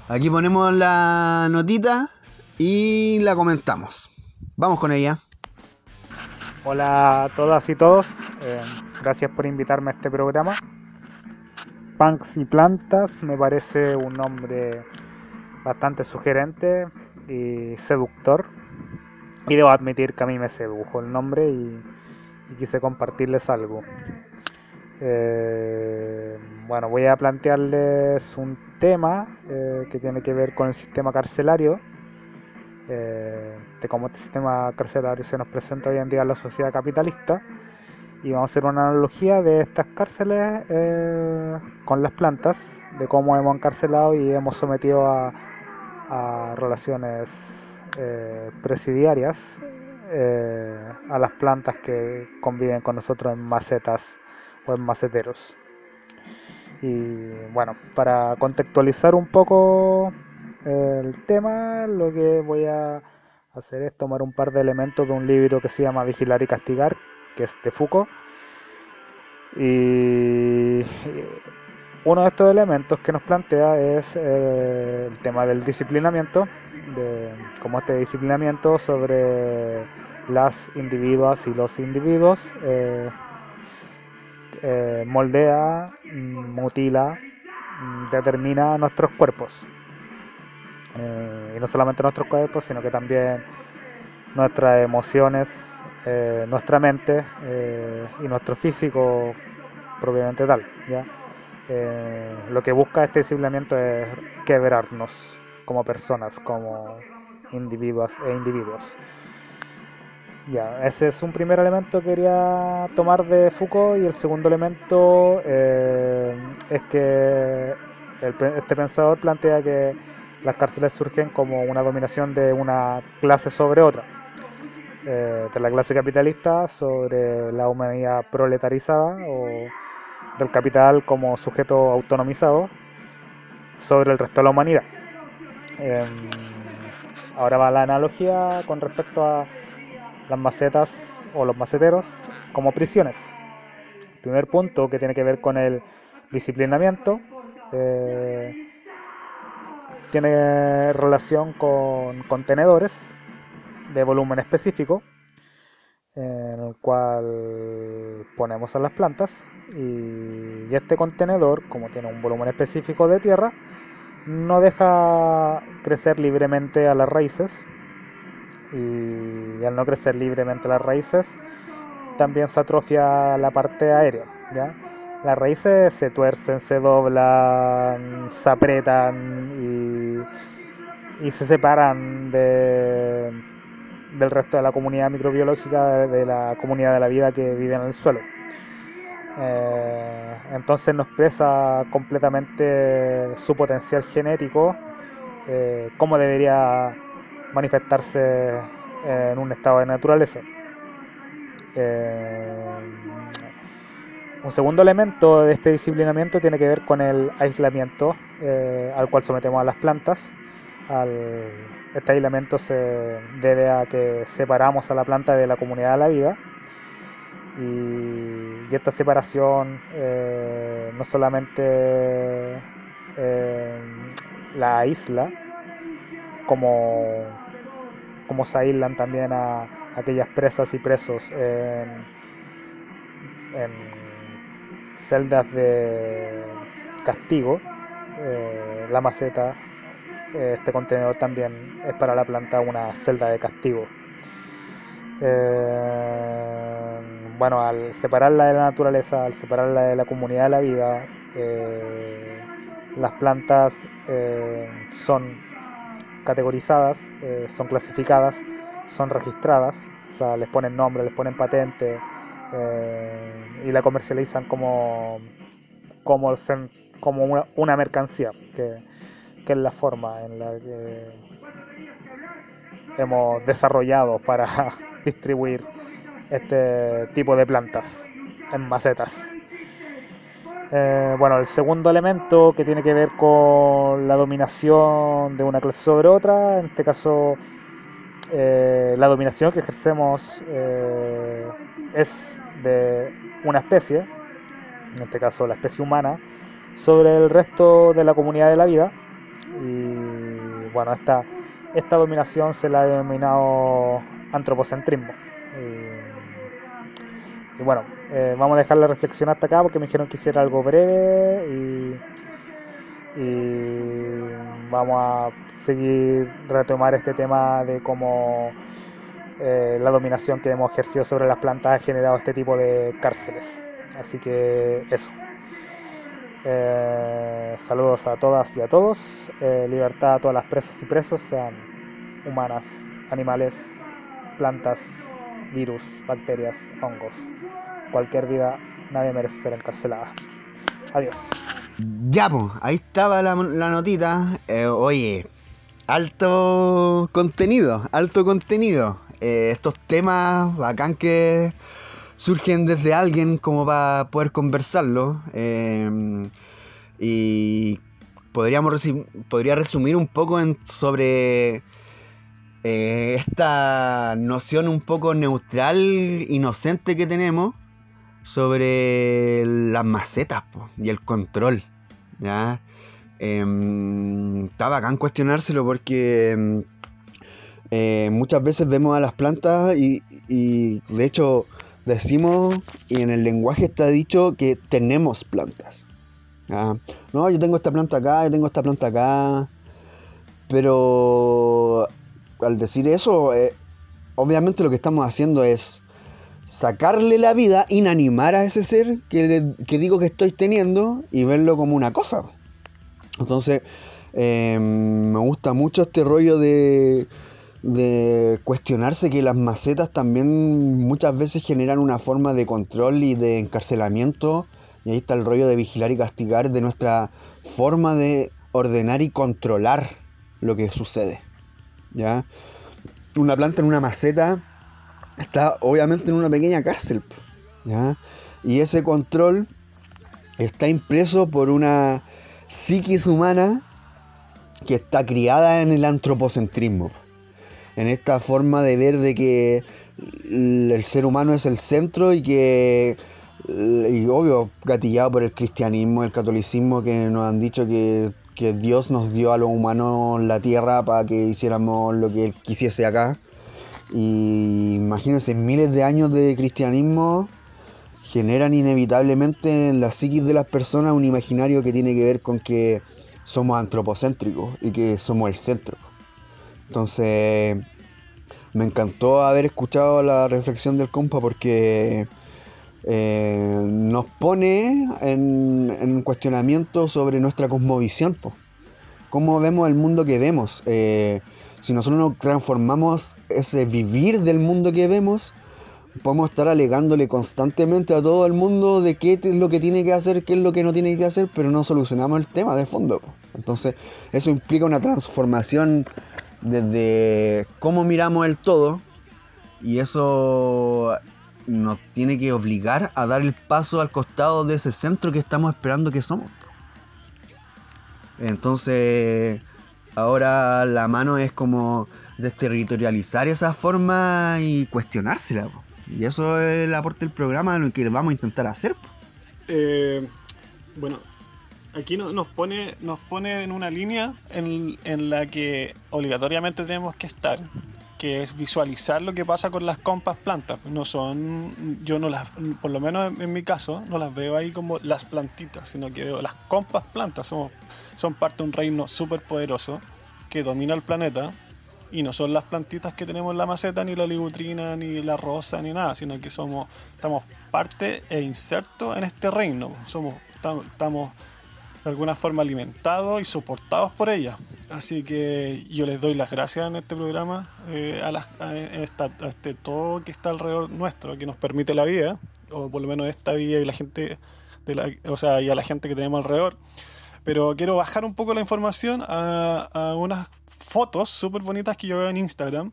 [SPEAKER 2] aquí ponemos la notita y la comentamos. Vamos con ella.
[SPEAKER 5] Hola a todas y todos, eh, gracias por invitarme a este programa. Punks y Plantas me parece un nombre bastante sugerente y seductor. Y debo admitir que a mí me sedujo el nombre y, quise compartirles algo. Eh, bueno, voy a plantearles un tema eh, que tiene que ver con el sistema carcelario eh, de cómo este sistema carcelario se nos presenta hoy en día en la sociedad capitalista y vamos a hacer una analogía de estas cárceles eh, con las plantas, de cómo hemos encarcelado y hemos sometido a, a relaciones eh, presidiarias eh, a las plantas que conviven con nosotros en macetas o en maceteros. Y bueno, para contextualizar un poco el tema, lo que voy a hacer es tomar un par de elementos de un libro que se llama Vigilar y Castigar, que es de Foucault. Y uno de estos elementos que nos plantea es eh, el tema del disciplinamiento, de cómo este disciplinamiento sobre las individuas y los individuos eh, eh, moldea, mm, mutila, mm, determina nuestros cuerpos. Y no solamente nuestros cuerpos, sino que también nuestras emociones, nuestra mente y nuestro físico propiamente tal. ¿ya? Eh, lo que busca este disciplinamiento es quebrarnos como personas, como individuos e individuos. Ya, ese es un primer elemento que quería tomar de Foucault y el segundo elemento eh, es que el este pensador plantea que las cárceles surgen como una dominación de una clase sobre otra, eh, de la clase capitalista sobre la humanidad proletarizada o del capital como sujeto autonomizado sobre el resto de la humanidad. Em, ahora va la analogía con respecto a las macetas o los maceteros como prisiones. Primer punto que tiene que ver con el disciplinamiento. eh, tiene relación con contenedores de volumen específico en el cual ponemos a las plantas y, este contenedor como tiene un volumen específico de tierra no deja crecer libremente a las raíces y al no crecer libremente las raíces también se atrofia la parte aérea ¿ya? las raíces se tuercen, se doblan, se apretan y, y se separan de, del resto de la comunidad microbiológica, de, la comunidad de la vida que vive en el suelo. Eh, entonces no expresa completamente su potencial genético, eh, cómo debería manifestarse en un estado de naturaleza. Eh, un segundo elemento de este disciplinamiento tiene que ver con el aislamiento eh, al cual sometemos a las plantas. Al- este aislamiento se debe a que separamos a la planta de la comunidad de la vida y, esta separación eh, no solamente eh, la aísla, como, como se aíslan también a aquellas presas y presos en, celdas de castigo. eh, la maceta, este contenedor también es para la planta una celda de castigo. Eh, bueno, al separarla de la naturaleza, al separarla de la comunidad de la vida, eh, las plantas eh, son categorizadas, son clasificadas, son registradas, o sea, les ponen nombre, les ponen patente y la comercializan como, como, como una, una mercancía, que, que es la forma en la que hemos desarrollado para distribuir este tipo de plantas en macetas. Eh, bueno, el segundo elemento que tiene que ver con la dominación de una clase sobre otra, en este caso eh, la dominación que ejercemos eh, es de una especie, en este caso la especie humana, sobre el resto de la comunidad de la vida. Y bueno, esta, esta dominación se la ha denominado antropocentrismo. Y, bueno, eh, vamos a dejar la reflexión hasta acá porque me dijeron que hiciera algo breve y, y vamos a seguir retomar este tema de cómo eh, la dominación que hemos ejercido sobre las plantas ha generado este tipo de cárceles. Así que eso. Eh, saludos a todas y a todos. Eh, libertad a todas las presas y presos, sean humanas, animales, plantas, virus, bacterias, hongos. Cualquier vida, nadie merece ser encarcelada. Adiós.
[SPEAKER 2] Ya, pues, ahí estaba la, notita. Eh, oye, alto contenido, alto contenido. Estos temas bacán que surgen desde alguien como para poder conversarlo. eh, y podríamos podría resumir un poco sobre eh, esta noción un poco neutral, inocente que tenemos sobre las macetas y el control. ¿ya? Em, está bacán cuestionárselo porque em, eh, muchas veces vemos a las plantas y, y de hecho decimos, y en el lenguaje está dicho que tenemos plantas. No, yo tengo esta planta acá, yo tengo esta planta acá. Pero al decir eso, eh, obviamente lo que estamos haciendo es sacarle la vida, inanimar a ese ser que, que digo que estoy teniendo y verlo como una cosa. Entonces, eh, me gusta mucho este rollo de, de cuestionarse que las macetas también muchas veces generan una forma de control y de encarcelamiento. Y ahí está el rollo de vigilar y castigar de nuestra forma de ordenar y controlar lo que sucede. ¿Ya? Una planta en una maceta está obviamente en una pequeña cárcel. Y ese control está impreso por una psiquis humana que está criada en el antropocentrismo. En esta forma de ver de que el ser humano es el centro y que, obvio, gatillado por el cristianismo, el catolicismo, que nos han dicho que, que Dios nos dio a los humanos la tierra para que hiciéramos lo que Él quisiese acá. Y imagínense, miles de años de cristianismo generan inevitablemente en la psiquis de las personas un imaginario que tiene que ver con que somos antropocéntricos y que somos el centro. Entonces, me encantó haber escuchado la reflexión del compa porque eh, nos pone en, en cuestionamiento sobre nuestra cosmovisión, po. cómo vemos el mundo que vemos. Eh, si nosotros nos transformamos ese vivir del mundo que vemos, podemos estar alegándole constantemente a todo el mundo de qué es lo que tiene que hacer, qué es lo que no tiene que hacer, pero no solucionamos el tema de fondo. Entonces, eso implica una transformación desde cómo miramos el todo y eso nos tiene que obligar a dar el paso al costado de ese centro que estamos esperando que somos. Entonces, ahora la mano es como desterritorializar esa forma y cuestionársela. po. Y eso es el aporte del programa, lo que vamos a intentar hacer.
[SPEAKER 3] Eh, bueno, aquí no- nos pone nos pone en una línea en, en la que obligatoriamente tenemos que estar, que es visualizar lo que pasa con las compas plantas. No son, yo no las, por lo menos en, en mi caso, no las veo ahí como las plantitas, sino que veo las compas plantas. Somos, son parte de un reino súper poderoso que domina el planeta. Y no son las plantitas que tenemos en la maceta, ni la ligutrina, ni la rosa, ni nada, sino que somos, estamos parte e insertos en este reino. Somos, tam- estamos de alguna forma alimentados y soportados por ella. Así que yo les doy las gracias en este programa eh, a, las- a este todo que está alrededor nuestro, que nos permite la vida, o por lo menos esta vida y la gente, la, o sea, y a la gente que tenemos alrededor. Pero quiero bajar un poco la información a, a unas fotos súper bonitas que yo veo en Instagram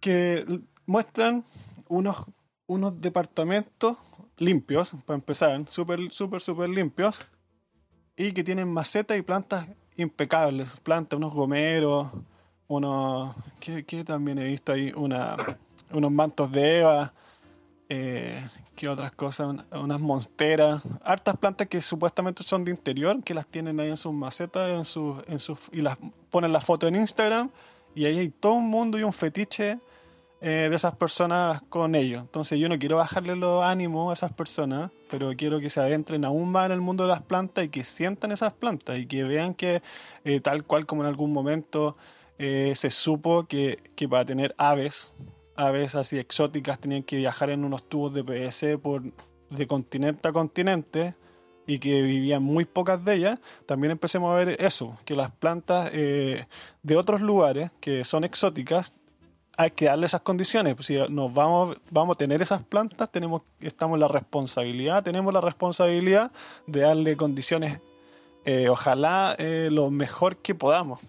[SPEAKER 3] que muestran unos, unos departamentos limpios, para empezar, súper, súper, súper limpios, y que tienen macetas y plantas impecables, plantas, unos gomeros, unos, ¿qué, qué también he visto ahí? Una, unos mantos de Eva, eh, ¿qué otras cosas? Un- unas monsteras, hartas plantas que supuestamente son de interior, que las tienen ahí en sus macetas en sus, en sus, y las ponen la foto en Instagram, y ahí hay todo un mundo y un fetiche eh, de esas personas con ellos. Entonces yo no quiero bajarle los ánimos a esas personas, pero quiero que se adentren aún más en el mundo de las plantas y que sientan esas plantas y que vean que eh, tal cual como en algún momento eh, se supo que, que para tener aves, aves así exóticas tenían que viajar en unos tubos de PVC por, de continente a continente y que vivían muy pocas de ellas, también empecemos a ver eso, que las plantas de otros lugares que son exóticas hay que darle esas condiciones. Pues si nos vamos, vamos a tener esas plantas, tenemos, estamos la responsabilidad, tenemos la responsabilidad de darle condiciones, eh, ojalá eh, lo mejor que podamos.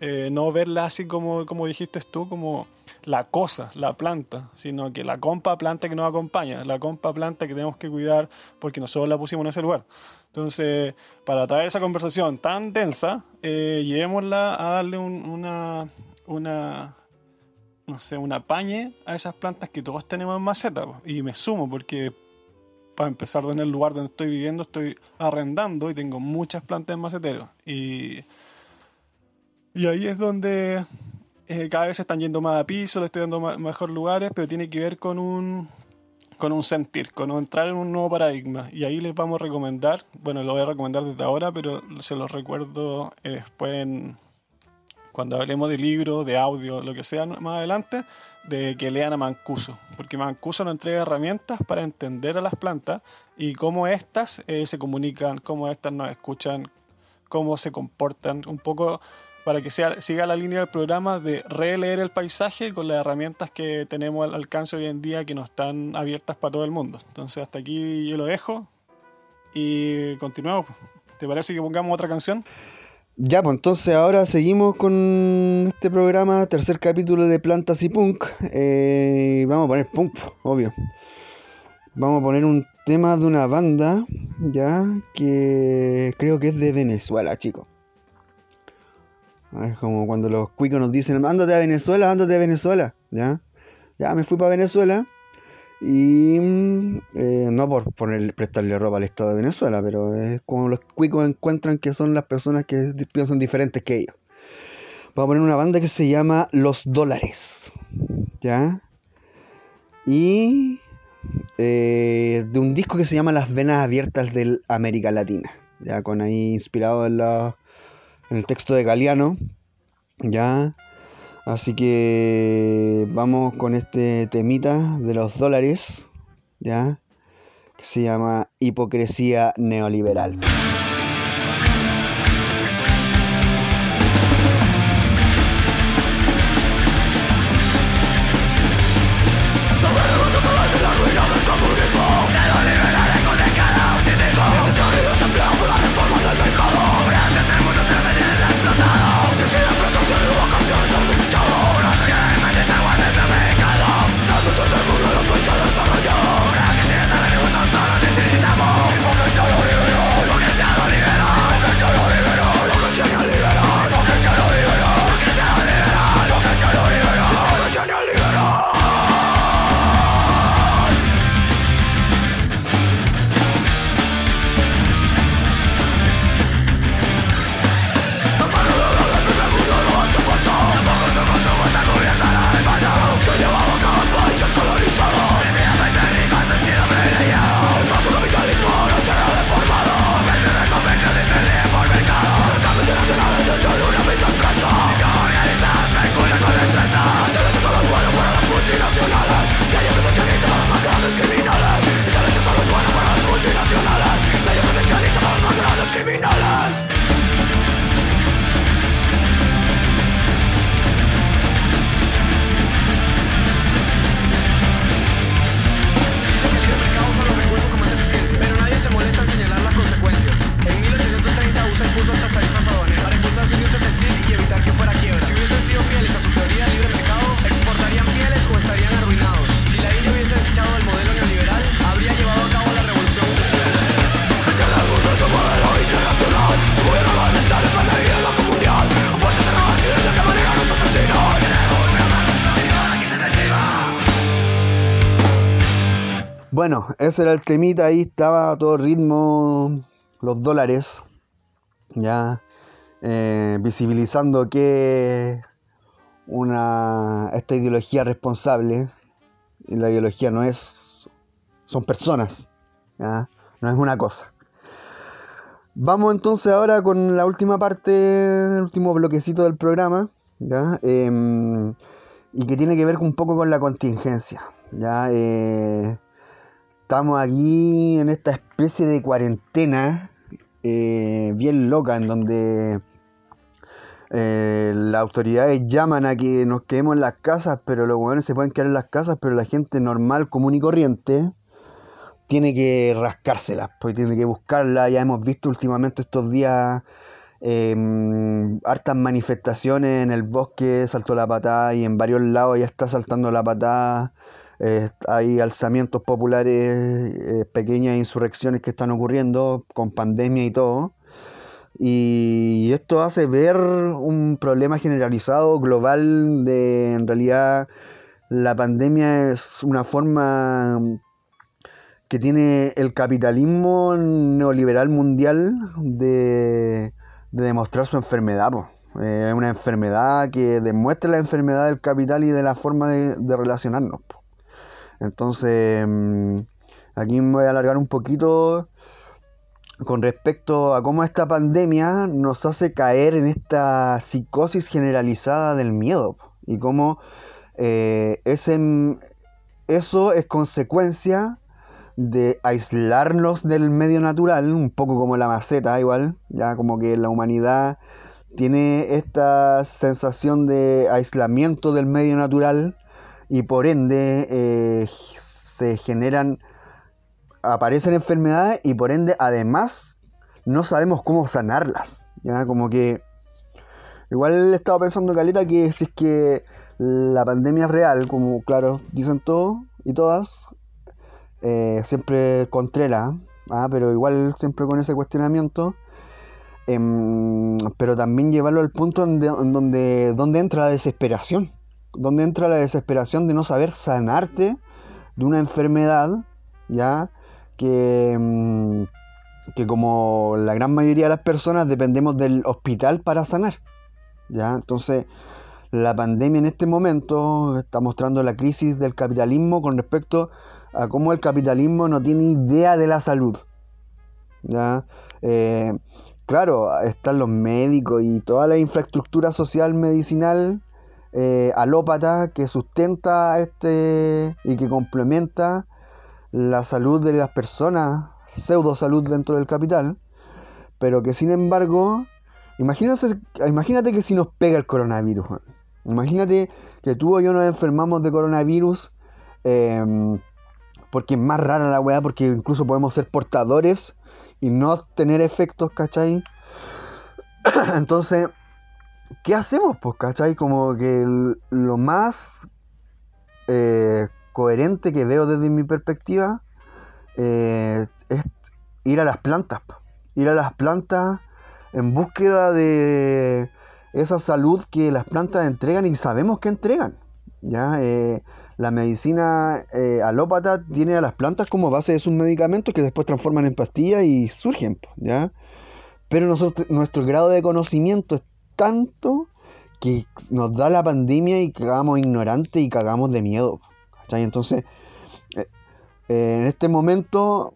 [SPEAKER 3] Eh, no verla así como, como dijiste tú, como la cosa, la planta, sino que la compa planta que nos acompaña, la compa planta que tenemos que cuidar porque nosotros la pusimos en ese lugar. Entonces, para traer esa conversación tan densa, eh, llevémosla a darle un- una, una, no sé, una pañe a esas plantas que todos tenemos en maceta. Y me sumo porque, para empezar, en el lugar donde estoy viviendo, estoy arrendando y tengo muchas plantas en macetero. Y, y ahí es donde eh, cada vez están yendo más a piso, le estoy dando mejor lugares, pero tiene que ver con un, con un sentir, con un entrar en un nuevo paradigma. Y ahí les vamos a recomendar, bueno, lo voy a recomendar desde ahora, pero se los recuerdo eh, después en- cuando hablemos de libros, de audio, lo que sea más adelante, de que lean a Mancuso, porque Mancuso nos entrega herramientas para entender a las plantas y cómo éstas eh, se comunican, cómo éstas nos escuchan, cómo se comportan, un poco para que sea, siga la línea del programa de releer el paisaje con las herramientas que tenemos al alcance hoy en día que no están abiertas para todo el mundo. Entonces hasta aquí yo lo dejo y continuamos. ¿Te parece que pongamos otra canción?
[SPEAKER 2] Ya, pues entonces ahora seguimos con este programa, tercer capítulo de Plantas y Punk. Eh, vamos a poner punk, obvio. Vamos a poner un tema de una banda, ya, que creo que es de Venezuela, chicos. Es como cuando los cuicos nos dicen, ándate a Venezuela, ándate a Venezuela, ya. Ya me fui para Venezuela. Y mm, eh, no por poner, prestarle ropa al Estado de Venezuela, pero es como los cuicos encuentran que son las personas que piensan diferentes que ellos. Vamos a poner una banda que se llama Los Dólares. ¿Ya? Y eh, de un disco que se llama Las Venas Abiertas del América Latina. Ya con ahí inspirado en, la- en el texto de Galeano. ¿Ya? Así que vamos con este temita de los dólares, ¿ya? Que se llama Hipocresía Neoliberal. Bueno, ese era el temita, ahí estaba a todo ritmo los dólares, ya eh, visibilizando que una esta ideología responsable, y la ideología no es, son personas, no es una cosa. Vamos entonces ahora con la última parte, el último bloquecito del programa. Em, y que tiene que ver un poco con la contingencia, ¿ya? Eh, estamos aquí en esta especie de cuarentena eh, bien loca en donde eh, las autoridades llaman a que nos quedemos en las casas, pero los hueones se pueden quedar en las casas, pero la gente normal, común y corriente tiene que rascárselas, pues tiene que buscarla. Ya hemos visto últimamente estos días em, hartas manifestaciones en el bosque, saltó la patada y en varios lados ya está saltando la patada. Eh, hay alzamientos populares, eh, pequeñas insurrecciones que están ocurriendo con pandemia y todo. Y esto hace ver un problema generalizado, global, de en realidad la pandemia es una forma que tiene el capitalismo neoliberal mundial de, de demostrar su enfermedad. Es una enfermedad que demuestra la enfermedad del capital y de la forma de, de relacionarnos. po. Entonces, mm, aquí me voy a alargar un poquito con respecto a cómo esta pandemia nos hace caer en esta psicosis generalizada del miedo y cómo eh, ese, eso es consecuencia de aislarnos del medio natural, un poco como la maceta igual, ya como que la humanidad tiene esta sensación de aislamiento del medio natural y por ende eh, se generan, aparecen enfermedades y por ende además no sabemos cómo sanarlas, ya como que igual he estado pensando caleta que si es que la pandemia es real, como claro dicen todos y todas, eh, siempre contrera, ah, pero igual siempre con ese cuestionamiento. em, pero también llevarlo al punto en donde, donde entra la desesperación. Donde entra la desesperación de no saber sanarte de una enfermedad, ¿ya? Que, em, que como la gran mayoría de las personas dependemos del hospital para sanar, ¿ya? Entonces, la pandemia en este momento está mostrando la crisis del capitalismo con respecto a cómo el capitalismo no tiene idea de la salud. ¿ya? Eh, claro, están los médicos y toda la infraestructura social medicinal eh, alópata que sustenta este y que complementa la salud de las personas, pseudo salud dentro del capital, pero que sin embargo, imagínate, imagínate que si nos pega el coronavirus, imagínate que tú o yo nos enfermamos de coronavirus, em, porque es más rara la weá, porque incluso podemos ser portadores y no tener efectos, ¿cachai? Entonces, ¿qué hacemos? Pues, ¿cachai? Como que lo más eh, coherente que veo desde mi perspectiva eh, es ir a las plantas. po. Ir a las plantas en búsqueda de esa salud que las plantas entregan y sabemos que entregan. ¿ya? Eh, la medicina alópata tiene a las plantas como base de sus medicamentos que después transforman en pastillas y surgen. po, ¿ya? Pero nuestro grado de conocimiento es tanto que nos da la pandemia y cagamos ignorantes y cagamos de miedo. ¿cachai? Entonces, eh, eh, en este momento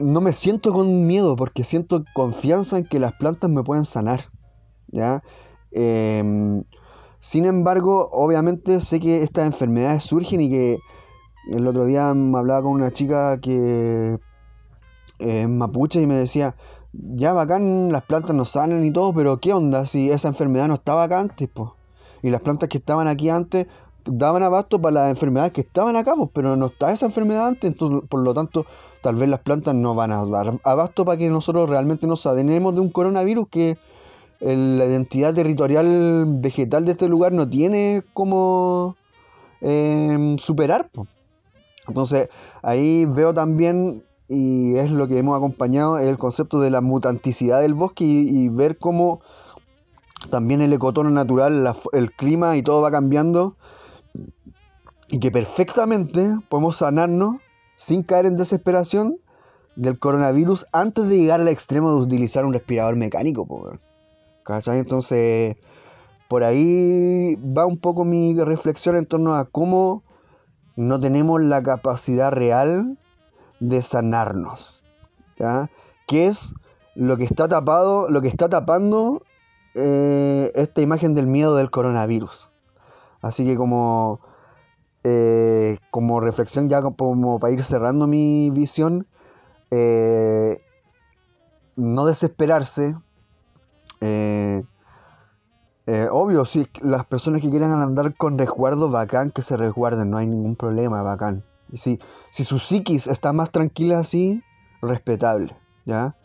[SPEAKER 2] no me siento con miedo porque siento confianza en que las plantas me pueden sanar. ¿ya? Em, sin embargo, obviamente sé que estas enfermedades surgen y que el otro día me hablaba con una chica que es mapuche y me decía, ya bacán, las plantas nos sanan y todo, pero ¿qué onda si esa enfermedad no estaba acá antes, po? Y las plantas que estaban aquí antes daban abasto para las enfermedades que estaban acá, pues, pero no está esa enfermedad antes, entonces, por lo tanto, tal vez las plantas no van a dar abasto para que nosotros realmente nos adenemos de un coronavirus que la identidad territorial vegetal de este lugar no tiene como em, superar. po. Entonces, ahí veo también, y es lo que hemos acompañado, el concepto de la mutanticidad del bosque y, ver cómo también el ecotono natural, el clima y todo va cambiando. Y que perfectamente podemos sanarnos sin caer en desesperación del coronavirus antes de llegar al extremo de utilizar un respirador mecánico. po, weón. ¿Cachai? Entonces, por ahí va un poco mi reflexión en torno a cómo no tenemos la capacidad real de sanarnos. ¿ya? ¿Qué es lo que está tapado, lo que está tapando eh, esta imagen del miedo del coronavirus? Así que como, eh, como reflexión, ya como para ir cerrando mi visión, eh, no desesperarse. obvio, sí, las personas que quieran andar con resguardo, bacán que se resguarden, no hay ningún problema, bacán. Y si, si su psiquis está más tranquila así, respetable, ¿ya?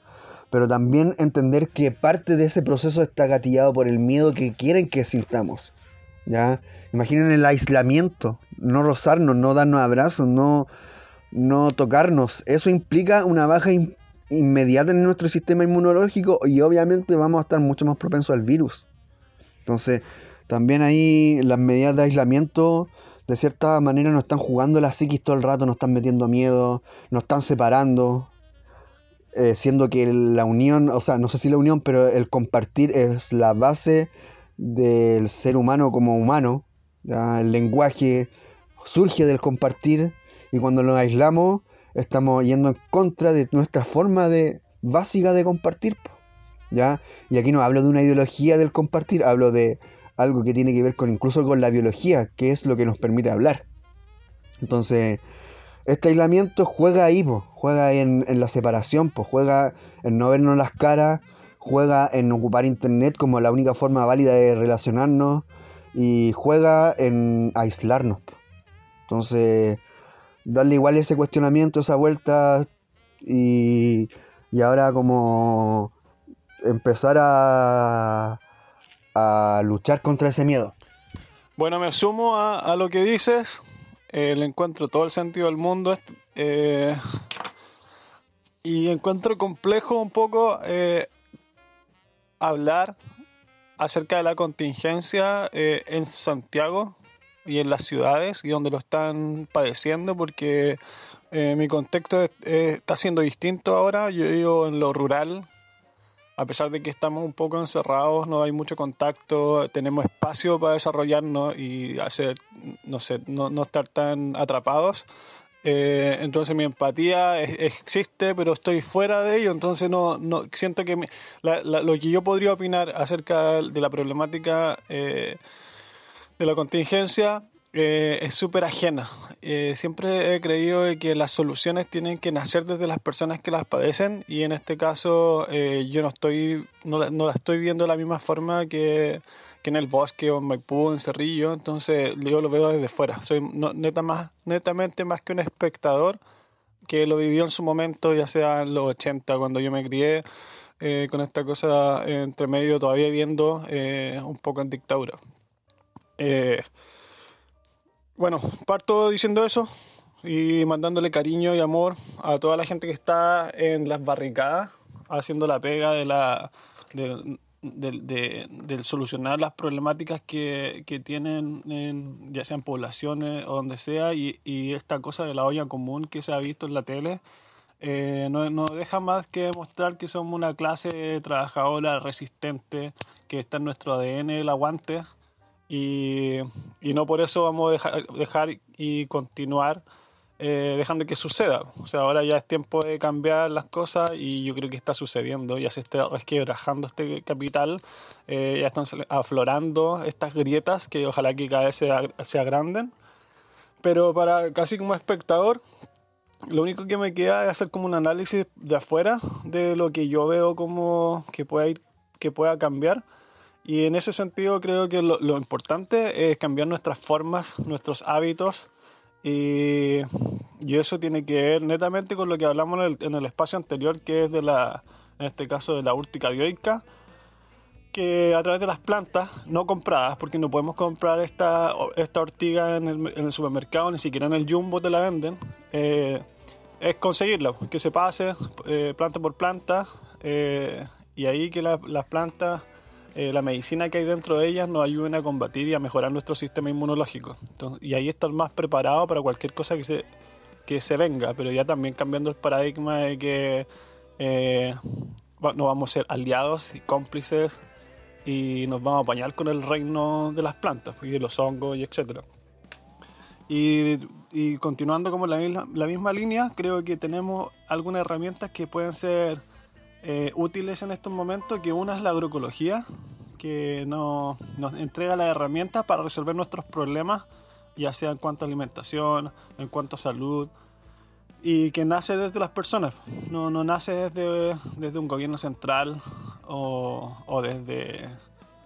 [SPEAKER 2] pero también entender que parte de ese proceso está gatillado por el miedo que quieren que sintamos. ¿ya? Imaginen el aislamiento, no rozarnos, no darnos abrazos, no, no tocarnos. Eso implica una baja in- inmediata en nuestro sistema inmunológico y obviamente vamos a estar mucho más propensos al virus. Entonces, también ahí las medidas de aislamiento de cierta manera nos están jugando la psiquis todo el rato, nos están metiendo miedo, nos están separando, eh, siendo que la unión, o sea, no sé si la unión, pero el compartir es la base del ser humano como humano. El lenguaje surge del compartir y cuando nos aislamos estamos yendo en contra de nuestra forma de básica de compartir. ¿ya? Y aquí no hablo de una ideología del compartir, hablo de algo que tiene que ver con incluso con la biología, que es lo que nos permite hablar. Entonces, este aislamiento juega ahí, po, juega en, la separación, pues juega en no vernos las caras, juega en ocupar internet como la única forma válida de relacionarnos y juega en aislarnos. po. Entonces, darle igual ese cuestionamiento, esa vuelta y, y ahora como empezar a, a luchar contra ese miedo.
[SPEAKER 3] Bueno, me sumo a, lo que dices. Eh, le encuentro todo el sentido del mundo. eh, y encuentro complejo un poco eh, hablar acerca de la contingencia en Santiago y en las ciudades y donde lo están padeciendo porque mi contexto es- está siendo distinto ahora. Yo vivo en lo rural, a pesar de que estamos un poco encerrados, no hay mucho contacto, tenemos espacio para desarrollarnos y hacer, no sé, no, no estar tan atrapados. Eh, entonces mi empatía es- existe, pero estoy fuera de ello, entonces no, no siento que la- la- lo que yo podría opinar acerca de la problemática eh, de la contingencia eh, es súper ajena. Eh, siempre he creído que las soluciones tienen que nacer desde las personas que las padecen y en este caso eh, yo no estoy no no la estoy viendo de la misma forma que, que en el bosque o en Maipú, en Cerrillo, entonces yo lo veo desde fuera. Soy no- neta más, netamente más que un espectador que lo vivió en su momento, ya sea en los 80, cuando yo me crié, eh, con esta cosa entre medio todavía viendo eh, un poco en dictadura. Eh, bueno, parto diciendo eso y mandándole cariño y amor a toda la gente que está en las barricadas haciendo la pega de la de, de- solucionar las problemáticas que, que tienen en- ya sean poblaciones o donde sea y, esta cosa de la olla común que se ha visto en la tele eh, no deja más que demostrar que somos una clase trabajadora resistente que está en nuestro ADN el aguante y, no por eso vamos a dejar, y continuar eh, dejando que suceda. O sea, ahora ya es tiempo de cambiar las cosas y yo creo que está sucediendo, ya se está resquebrajando este capital, eh, ya están aflorando estas grietas que ojalá que cada vez se, se agranden. Pero para casi como espectador, lo único que me queda es hacer como un análisis de afuera de lo que yo veo como que pueda ir, que pueda cambiar. Y en ese sentido creo que lo, importante es cambiar nuestras formas, nuestros hábitos. Y, y eso tiene que ver netamente con lo que hablamos en el, en el espacio anterior, que es de la, en este caso de la úrtica dioica, que a través de las plantas no compradas, porque no podemos comprar esta, esta ortiga en el, supermercado, ni siquiera en el jumbo te la venden, eh, es conseguirla, que se pase eh, planta por planta, eh, y ahí que la- las plantas, eh, la medicina que hay dentro de ellas nos ayuden a combatir y a mejorar nuestro sistema inmunológico. Y ahí estar más preparado para cualquier cosa que se, que se venga, pero ya también cambiando el paradigma de que eh, no vamos a ser aliados y cómplices y nos vamos a apañar con el reino de las plantas y de los hongos y etcétera. Y, continuando como la, la misma línea, creo que tenemos algunas herramientas que pueden ser eh, útiles en estos momentos, que una es la agroecología, que no- nos entrega las herramientas para resolver nuestros problemas, ya sea en cuanto a alimentación, en cuanto a salud, y que nace desde las personas, no, no nace desde, desde un gobierno central o, o desde,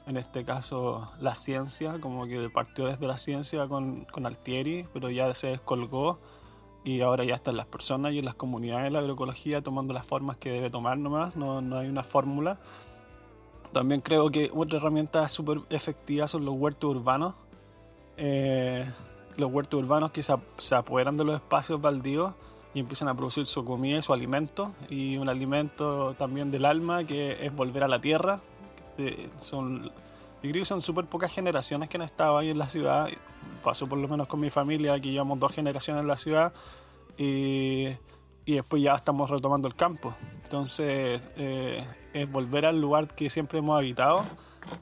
[SPEAKER 3] en este caso, la ciencia, como que partió desde la ciencia con, con Altieri, pero ya se descolgó y ahora ya están las personas y en las comunidades de la agroecología tomando las formas que debe tomar nomás, no, no hay una fórmula. También creo que otra herramienta súper efectiva son los huertos urbanos. Eh, los huertos urbanos que se, se apoderan de los espacios baldíos y empiezan a producir su comida y su alimento. Y un alimento también del alma que es volver a la tierra. Son, yo creo que son súper pocas generaciones que han estado ahí en la ciudad. Pasó por lo menos con mi familia, aquí llevamos dos generaciones en la ciudad. Y, y después ya estamos retomando el campo. Entonces eh, es volver al lugar que siempre hemos habitado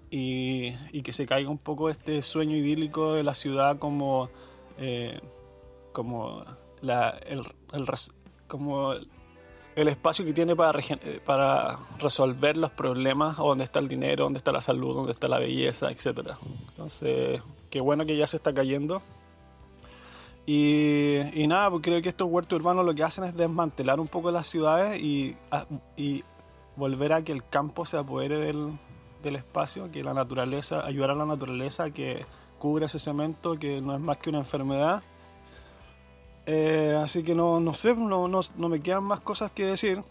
[SPEAKER 3] y, y que se caiga un poco este sueño idílico de la ciudad como, eh, como, la, el, el como el espacio que tiene eh, para resolver los problemas, dónde está el dinero, dónde está la salud, dónde está la belleza, etc. Entonces, qué bueno que ya se está cayendo. Y, nada, pues creo que estos huertos urbanos lo que hacen es desmantelar un poco las ciudades y, a- y volver a que el campo se apodere del, espacio, que la naturaleza, ayudar a la naturaleza que cubra ese cemento que no es más que una enfermedad. Eh, así que no, no sé, no, no, no me quedan más cosas que decir.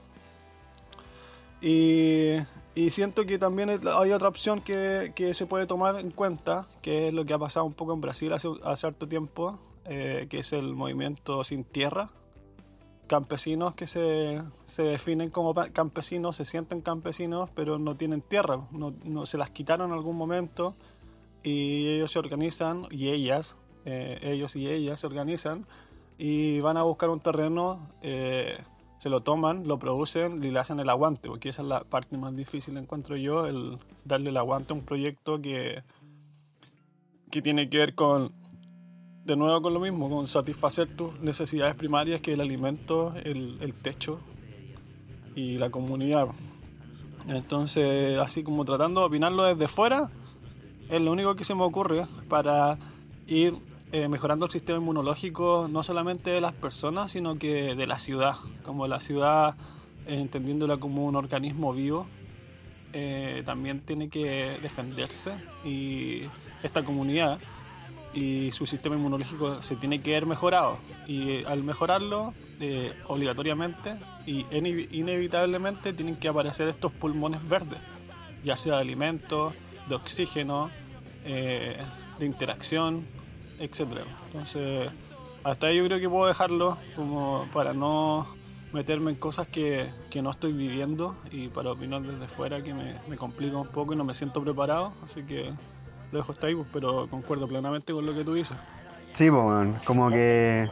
[SPEAKER 3] Y, y siento que también hay otra opción que, que se puede tomar en cuenta, que es lo que ha pasado un poco en Brasil hace, hace harto tiempo, eh, que es el movimiento sin tierra. Campesinos que se, se definen como campesinos, se sienten campesinos, pero no tienen tierra, no- se las quitaron en algún momento y ellos se organizan, y ellas, eh, ellos y ellas se organizan y van a buscar un terreno, eh, se lo toman, lo producen y le hacen el aguante, porque esa es la parte más difícil, encuentro yo, el darle el aguante a un proyecto que, que tiene que ver con, de nuevo con lo mismo, con satisfacer tus necesidades primarias, que es el alimento, el, el techo y la comunidad. Entonces, así como tratando de opinarlo desde fuera, es lo único que se me ocurre para ir eh, mejorando el sistema inmunológico no solamente de las personas, sino que de la ciudad. Como la ciudad, eh, entendiéndola como un organismo vivo, eh, también tiene que defenderse y esta comunidad y su sistema inmunológico se tiene que ver mejorado. Y eh, al mejorarlo, obligatoriamente y ine- inevitablemente tienen que aparecer estos pulmones verdes, ya sea de alimentos, de oxígeno, de interacción, etc. Entonces, hasta ahí yo creo que puedo dejarlo como para no meterme en cosas que, que no estoy viviendo y para opinar desde fuera que me, me complica un poco y no me siento preparado. Así que lo dejo hasta ahí, pues, pero concuerdo plenamente con lo que tú dices.
[SPEAKER 2] Sí, pues, como que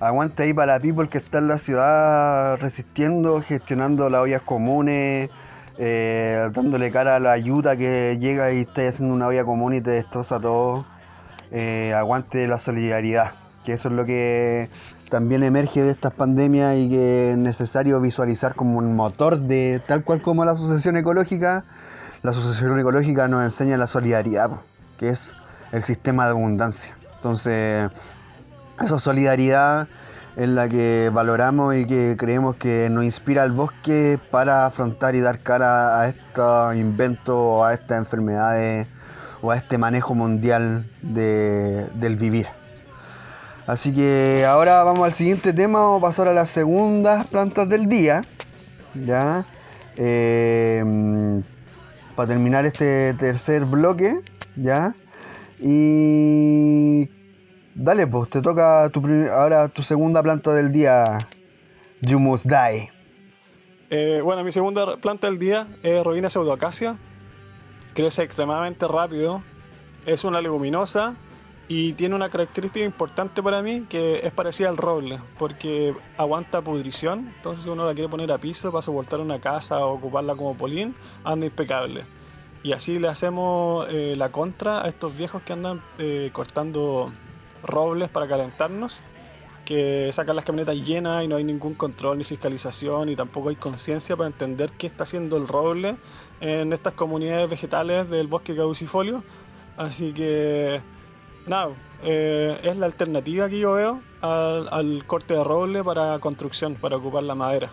[SPEAKER 2] aguante ahí para la people que está en la ciudad resistiendo, gestionando las ollas comunes, eh, dándole cara a la ayuda que llega y está haciendo una olla común y te destroza todo. Eh, aguante la solidaridad, que eso es lo que también emerge de estas pandemias y que es necesario visualizar como un motor de tal cual como la asociación ecológica. La asociación ecológica nos enseña la solidaridad, que es el sistema de abundancia. Entonces, esa solidaridad es la que valoramos y que creemos que nos inspira al bosque para afrontar y dar cara a estos inventos a estas enfermedades o a este manejo mundial de- del vivir. Así que ahora vamos al siguiente tema, vamos a pasar a las segundas plantas del día. Ya. Eh, para terminar este tercer bloque, ¿ya? Y dale, pues te toca tu ahora tu segunda planta del día, You Must Die.
[SPEAKER 3] Eh, bueno, mi segunda planta del día es Robina pseudoacacia. Crece extremadamente rápido. Es una leguminosa y tiene una característica importante para mí que es parecida al roble, porque aguanta pudrición. Entonces, si uno la quiere poner a piso para soportar una casa o ocuparla como polín, anda impecable. Y así le hacemos eh, la contra a estos viejos que andan eh, cortando robles para calentarnos que sacan las camionetas llenas y no hay ningún control ni fiscalización y tampoco hay conciencia para entender qué está haciendo el roble en estas comunidades vegetales del bosque caducifolio. Así que, nada, eh, es la alternativa que yo veo al, al corte de roble para construcción, para ocupar la madera.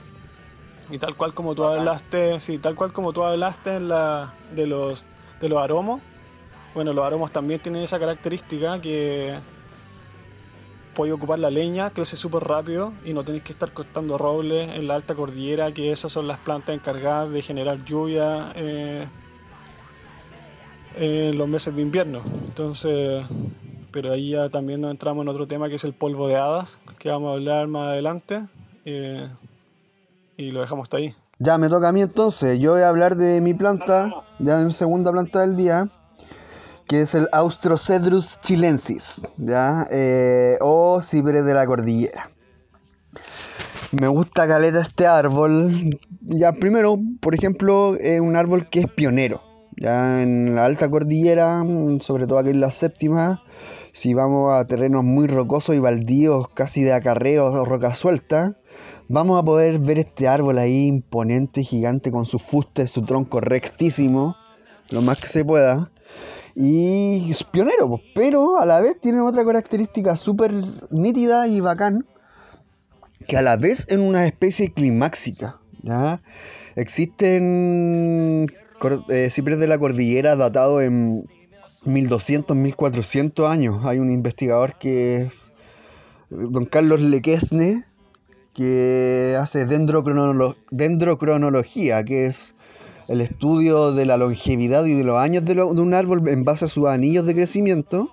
[SPEAKER 3] Y tal cual como tú hablaste, sí, tal cual como tú hablaste en la, de los de los aromos, bueno, los aromos también tienen esa característica que podéis ocupar la leña, crece súper rápido y no tenéis que estar cortando robles en la alta cordillera, que esas son las plantas encargadas de generar lluvia eh, en los meses de invierno. Entonces, pero ahí ya también nos entramos en otro tema que es el polvo de hadas, que vamos a hablar más adelante. eh, y lo dejamos hasta ahí.
[SPEAKER 2] Ya me toca a mí entonces. Yo voy a hablar de mi planta, ya de mi segunda planta del día, que es el Austrocedrus chilensis, ¿ya? Eh, o ciprés de la cordillera. Me gusta caleta este árbol. Ya, primero, por ejemplo, es un árbol que es pionero. Ya en la alta cordillera, sobre todo aquí en la séptima, si vamos a terrenos muy rocosos y baldíos, casi de acarreos o roca suelta, vamos a poder ver este árbol ahí imponente, gigante, con su fuste, su tronco rectísimo, lo más que se pueda. Y es pionero, pero a la vez tiene otra característica súper nítida y bacán, que a la vez es una especie climáxica. ¿ya? Existen eh, ciprés de la cordillera datados en 1200, 1400 años. Hay un investigador que es eh, don Carlos Lequesne, que hace dendrocronolo- dendrocronología, que es el estudio de la longevidad y de los años de, un árbol en base a sus anillos de crecimiento.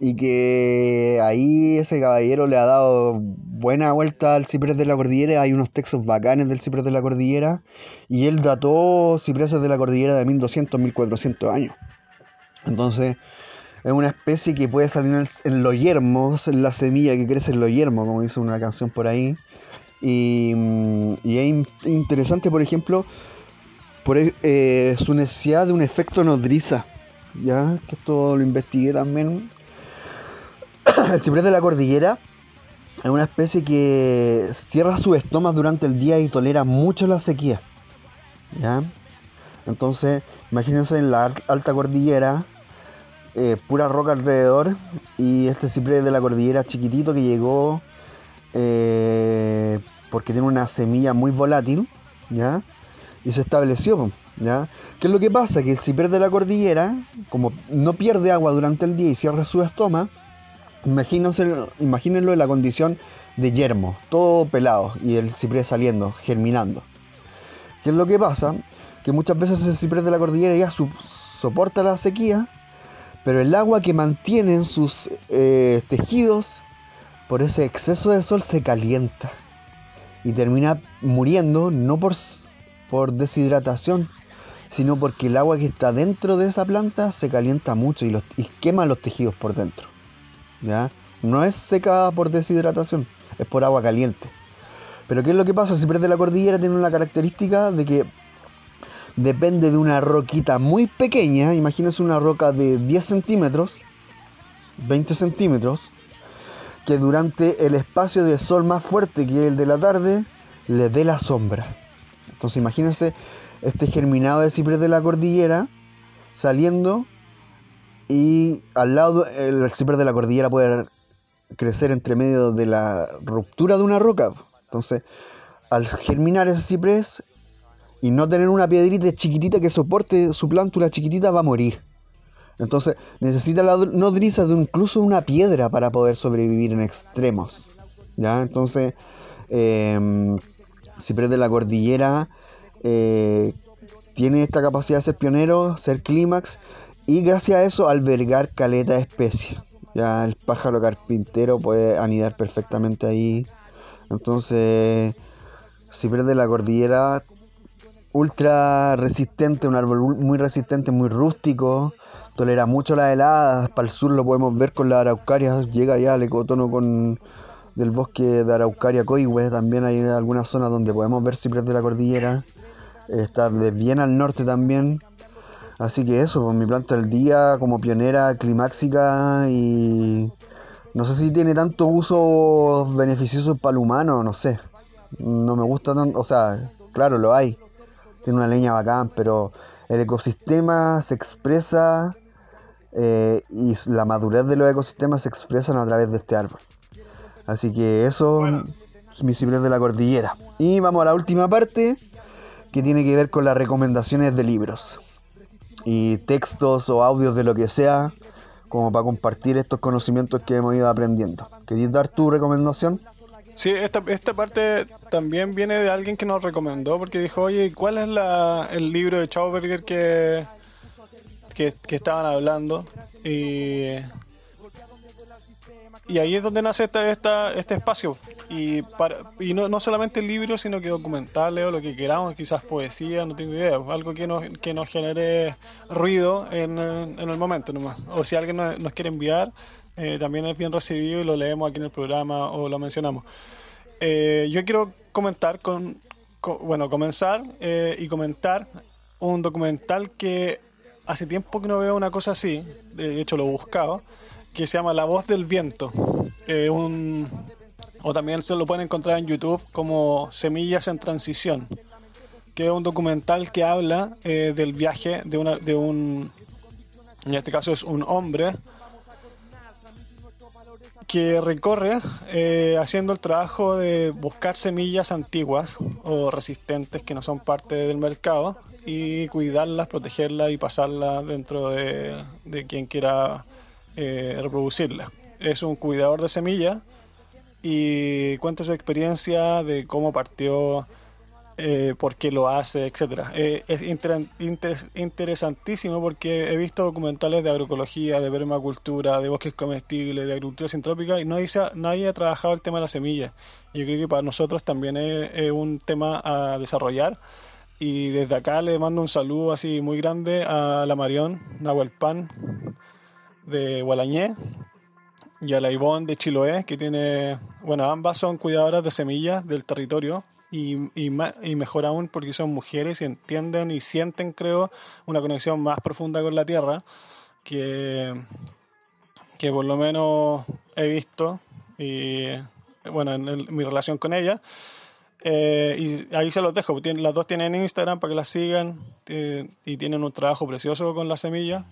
[SPEAKER 2] Y que ahí ese caballero le ha dado buena vuelta al ciprés de la cordillera. Hay unos textos bacanes del ciprés de la cordillera. Y él dató cipreses de la cordillera de 1200, 1400 años. Entonces, es una especie que puede salir en, los yermos, en la semilla que crece en los yermos, como dice una canción por ahí. Y, mm, y es in- interesante, por ejemplo, por e- eh, su necesidad de un efecto nodriza. Ya, que esto lo investigué también. El ciprés de la cordillera es una especie que cierra sus estomas durante el día y tolera mucho la sequía. ¿Ya? Entonces, imagínense en la al- alta cordillera, eh, pura roca alrededor, y este ciprés de la cordillera chiquitito que llegó eh, porque tiene una semilla muy volátil, ¿ya? Y se estableció, ¿ya? ¿Qué es lo que pasa? Que el ciprés de la cordillera, como no pierde agua durante el día y cierra su estoma, imagínense, imagínenlo en la condición de yermo, todo pelado, y el ciprés saliendo, germinando. ¿Qué es lo que pasa? Que muchas veces el ciprés de la cordillera ya su- soporta la sequía, pero el agua que mantiene en sus eh, tejidos por ese exceso de sol se calienta y termina muriendo no por, por deshidratación, sino porque el agua que está dentro de esa planta se calienta mucho y, quema los tejidos por dentro. ¿ya? No es secada por deshidratación, es por agua caliente. Pero ¿qué es lo que pasa? Si de la cordillera tiene una característica de que depende de una roquita muy pequeña, imagínense una roca de 10 centímetros, 20 centímetros, que durante el espacio de sol más fuerte que el de la tarde, le dé la sombra. Entonces imagínense este germinado de ciprés de la cordillera saliendo y al lado el ciprés de la cordillera puede crecer entre medio de la ruptura de una roca. Entonces, al germinar ese ciprés y no tener una piedrita chiquitita que soporte su plántula chiquitita, va a morir. Entonces, necesita la nodriza de incluso una piedra para poder sobrevivir en extremos. ¿Ya? Entonces, eh, ciprés de la cordillera eh, tiene esta capacidad de ser pionero, ser clímax y gracias a eso albergar caleta de especies. Ya el pájaro carpintero puede anidar perfectamente ahí. Entonces, ciprés de la cordillera, ultra resistente, un árbol muy resistente, muy rústico, tolera mucho las heladas. Para el sur lo podemos ver con las araucarias, llega ya al ecotono con del bosque de Araucaria Coihue. También hay algunas zonas donde podemos ver ciprés de la cordillera. Está bien al norte también. Así que eso, pues, mi planta del día como pionera climáxica y no sé si tiene tanto uso beneficioso para el humano, no sé. No me gusta tanto, o sea, claro, lo hay. Tiene una leña bacán, pero el ecosistema se expresa eh, y la madurez de los ecosistemas se expresan a través de este árbol. Así que eso es mi ciprés de la cordillera. Y vamos a la última parte que tiene que ver con las recomendaciones de libros y textos o audios de lo que sea como para compartir estos conocimientos que hemos ido aprendiendo. ¿Querías dar tu recomendación?
[SPEAKER 3] Sí, esta, esta parte también viene de alguien que nos recomendó, porque dijo, oye, ¿cuál es la, el libro de Schauberger que, que, que estaban hablando? Y, y ahí es donde nace esta, esta, este espacio. Y, para, y no, no solamente libros, sino que documentales o lo que queramos, quizás poesía, no tengo idea. Algo que nos, que nos genere ruido en, en el momento nomás. O si alguien nos, quiere enviar, eh, también es bien recibido y lo leemos aquí en el programa o lo mencionamos. Eh, yo quiero comentar con, con- bueno, comenzar eh, y comentar un documental que hace tiempo que no veo una cosa así, de hecho lo he buscado, que se llama La Voz del Viento. Eh, un, o también se lo pueden encontrar en YouTube como Semillas en Transición, que es un documental que habla eh, del viaje de, una, de un, en este caso es un hombre, que recorre eh, haciendo el trabajo de buscar semillas antiguas o resistentes que no son parte del mercado y cuidarlas, protegerlas y pasarlas dentro de, de quien quiera eh, reproducirlas. Es un cuidador de semillas y cuenta su experiencia de cómo partió, eh, por qué lo hace, etcétera. Eh, es inter- inter- interesantísimo porque he visto documentales de agroecología, de permacultura, de bosques comestibles, de agricultura sintrópica y nadie, ha, nadie ha trabajado el tema de la semilla. Yo creo que para nosotros también es, es un tema a desarrollar. Y desde acá le mando un saludo así muy grande a la Marión Nahuelpan de Gualañé y a la Ivonne de Chiloé, que tiene, bueno, ambas son cuidadoras de semillas del territorio y, y, mejor aún porque son mujeres y entienden y sienten, creo, una conexión más profunda con la tierra que, que por lo menos he visto y, bueno, en mi relación con ella. Eh, y ahí se los dejo. Las dos tienen Instagram para que las sigan eh, y tienen un trabajo precioso con la semilla.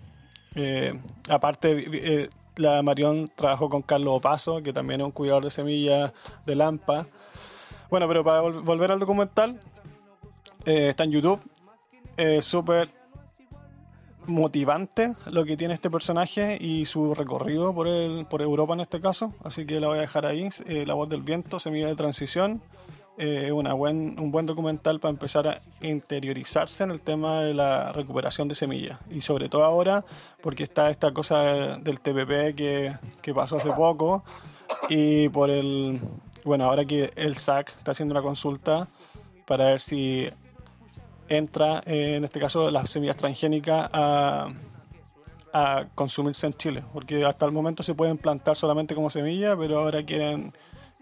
[SPEAKER 3] Eh, aparte, eh, la Marión trabajó con Carlos Opaso, que también es un cuidador de semillas de Lampa. Bueno, pero para vol- volver al documental, eh, está en YouTube. Es súper motivante lo que tiene este personaje y su recorrido por, el, por Europa en este caso. Así que la voy a dejar ahí. Eh, la voz del viento, semilla de transición. Eh, una buen, un buen documental para empezar a interiorizarse en el tema de la recuperación de semillas. Y sobre todo ahora, porque está esta cosa del TPP que, que pasó hace poco. Y por el. Bueno, ahora que el SAC está haciendo una consulta para ver si entra, eh, en este caso, las semillas transgénicas a, a consumirse en Chile. Porque hasta el momento se pueden plantar solamente como semilla, pero ahora quieren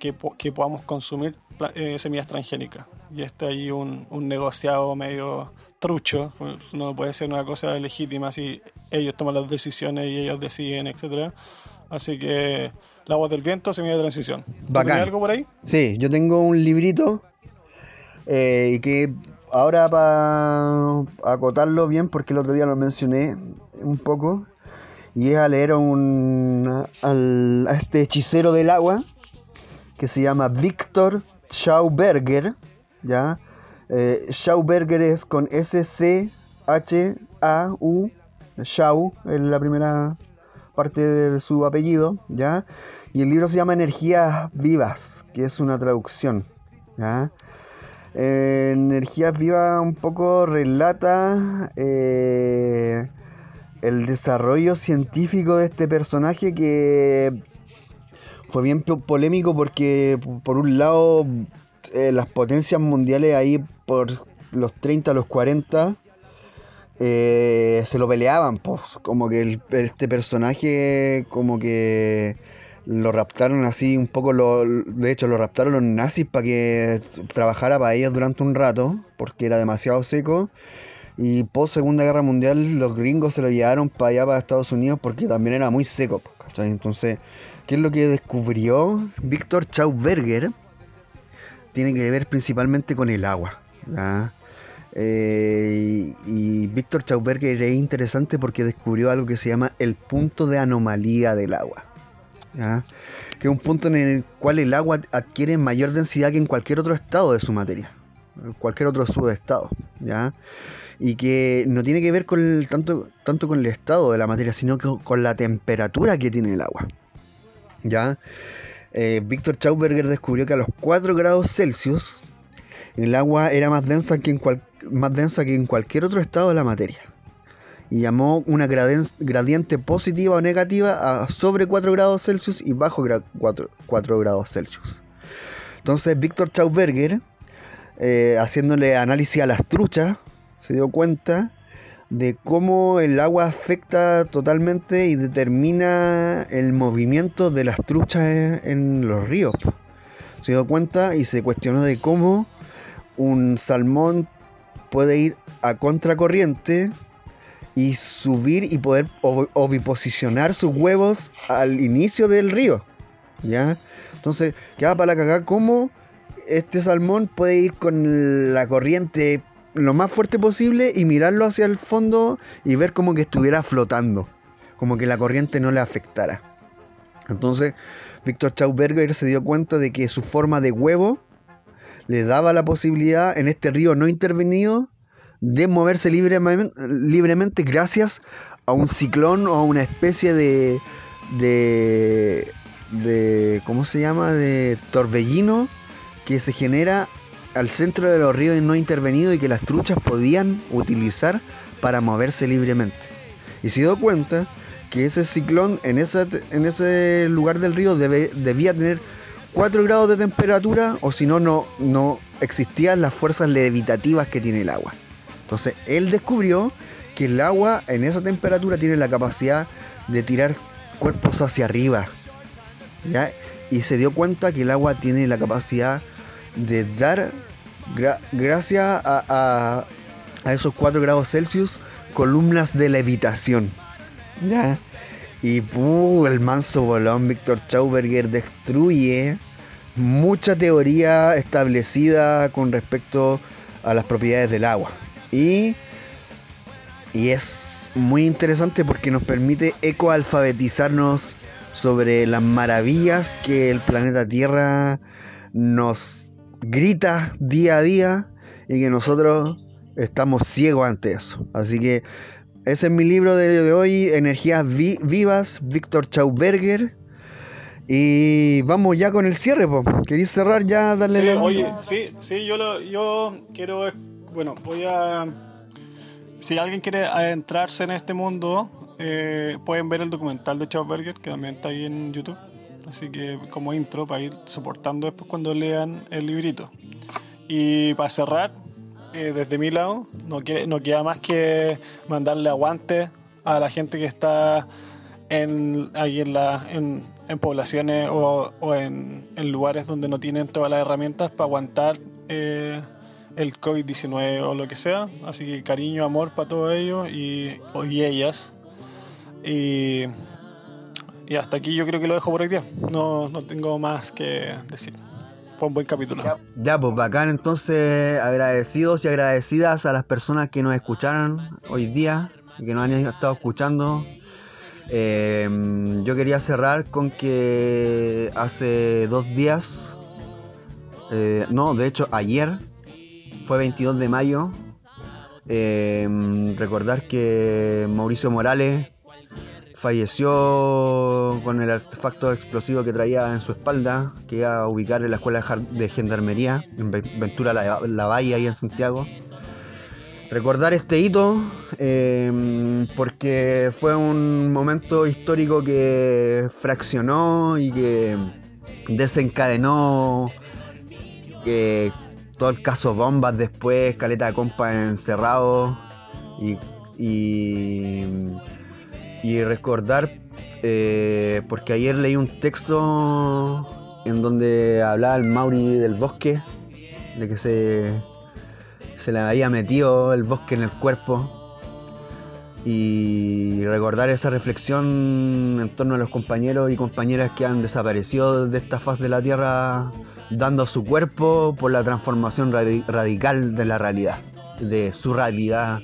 [SPEAKER 3] que, que podamos consumir eh, semillas transgénicas. Y está ahí un, un negociado medio trucho. No puede ser una cosa legítima si ellos toman las decisiones y ellos deciden, etcétera. Así que la voz del viento, semilla de transición. ¿Tú
[SPEAKER 2] Bacán.
[SPEAKER 3] tenías algo por ahí?
[SPEAKER 2] Sí, yo tengo un librito eh, que ahora para acotarlo bien, porque el otro día lo mencioné un poco, y es a leer a, un, al- a este hechicero del agua que se llama Víctor Schauberger, ¿ya? Eh, Schauberger es con S-C-H-A-U, Schau es la primera parte de su apellido, ¿ya? Y el libro se llama Energías Vivas, que es una traducción. Eh, Energías Vivas un poco relata eh, el desarrollo científico de este personaje que fue bien po- polémico porque por un lado eh, las potencias mundiales ahí por los 30 a los 40 eh, se lo peleaban, pues, como que este personaje como que lo raptaron así un poco, lo, de hecho lo raptaron los nazis para que trabajara para ellos durante un rato, porque era demasiado seco. Y post Segunda Guerra Mundial los gringos se lo llevaron para allá, para Estados Unidos, porque también era muy seco. Entonces, ¿qué es lo que descubrió Víctor Schauberger? Tiene que ver principalmente con el agua. Eh, y Víctor Schauberger es interesante porque descubrió algo que se llama el punto de anomalía del agua. Que es un punto en el cual el agua adquiere mayor densidad que en cualquier otro estado de su materia. cualquier otro subestado, ¿ya? Y que no tiene que ver con tanto, tanto con el estado de la materia, sino que con la temperatura que tiene el agua, ¿ya? Eh, Víctor Schauberger descubrió que a los 4 grados Celsius el agua era más densa que en, cual- más densa que en cualquier otro estado de la materia. Y llamó una gradiente positiva o negativa a sobre 4 grados Celsius y bajo 4, 4 grados Celsius. Entonces Víctor Schauberger, eh, haciéndole análisis a las truchas, se dio cuenta de cómo el agua afecta totalmente y determina el movimiento de las truchas en, los ríos. Se dio cuenta y se cuestionó de cómo un salmón puede ir a contracorriente y subir y poder ovi- oviposicionar sus huevos al inicio del río. ¿Ya? Entonces, queda para la cagada cómo este salmón puede ir con la corriente lo más fuerte posible y mirarlo hacia el fondo y ver como que estuviera flotando, como que la corriente no le afectara. Entonces, Víctor Schauberger se dio cuenta de que su forma de huevo le daba la posibilidad en este río no intervenido de moverse libremente, libremente gracias a un ciclón o a una especie de, de, de ¿cómo se llama? de torbellino que se genera al centro de los ríos no intervenidos y que las truchas podían utilizar para moverse libremente. Y se dio cuenta que ese ciclón en, esa, en ese lugar del río debía tener 4 grados de temperatura o si no, no, existían las fuerzas levitativas que tiene el agua. Entonces él descubrió que el agua en esa temperatura tiene la capacidad de tirar cuerpos hacia arriba. Y se dio cuenta que el agua tiene la capacidad de dar, gra- gracias a, a- esos 4 grados Celsius, columnas de levitación. ¿ya? Y puh, el manso bolón Víctor Schauberger destruye mucha teoría establecida con respecto a las propiedades del agua. Y, y es muy interesante porque nos permite ecoalfabetizarnos sobre las maravillas que el planeta Tierra nos grita día a día y que nosotros estamos ciegos ante eso. Así que ese es mi libro de, hoy, Energías Vi- Vivas, Víctor Schauberger. Y vamos ya con el cierre, po. ¿Queréis cerrar ya? Darle
[SPEAKER 3] Sí,
[SPEAKER 2] la-
[SPEAKER 3] oye, sí, sí, yo, lo, yo quiero, bueno, voy a, si alguien quiere adentrarse en este mundo, eh, pueden ver el documental de Schauberger, que también está ahí en YouTube. Así que como intro, para ir soportando después cuando lean el librito. Y para cerrar, eh, desde mi lado, no, quiere- no queda más que mandarle aguante a la gente que está en, ahí en, la, en, en poblaciones o, o en, en lugares donde no tienen todas las herramientas para aguantar eh, el COVID-19 o lo que sea. Así que cariño, amor para todos ellos y, y ellas. Y, y hasta aquí yo creo que lo dejo por hoy día. No, no tengo más que decir. Fue un buen capítulo.
[SPEAKER 2] Ya, pues bacán, entonces agradecidos y agradecidas a las personas que nos escucharon hoy día que nos han estado escuchando. Eh, yo quería cerrar con que hace dos días, eh, no, de hecho ayer, fue 22 de mayo, eh, recordar que Mauricio Morales falleció con el artefacto explosivo que traía en su espalda, que iba a ubicar en la escuela de gendarmería, en Ve- Ventura La, La Bahía, ahí en Santiago. Recordar este hito eh, porque fue un momento histórico que fraccionó y que desencadenó todo el caso bombas después, caleta de compa encerrado y, y recordar, eh, porque ayer leí un texto en donde hablaba el Mauri del bosque, de que se, se le había metido el bosque en el cuerpo. Y recordar esa reflexión en torno a los compañeros y compañeras que han desaparecido de esta faz de la Tierra, dando su cuerpo por la transformación radi- radical de la realidad, de su realidad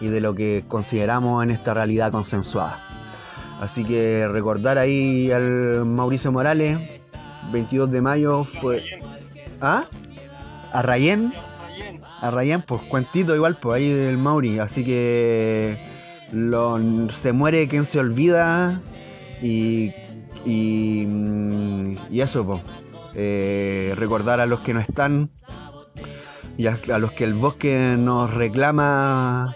[SPEAKER 2] y de lo que consideramos en esta realidad consensuada. Así que recordar ahí al Mauricio Morales, 22 de mayo fue... ¿Ah? A Rayén. a Ryan, pues cuentito igual, pues ahí del Mauri. Así que lo- se muere quien se olvida y, y, mm, y eso, pues. Eh, recordar a los que no están y a, a los que el bosque nos reclama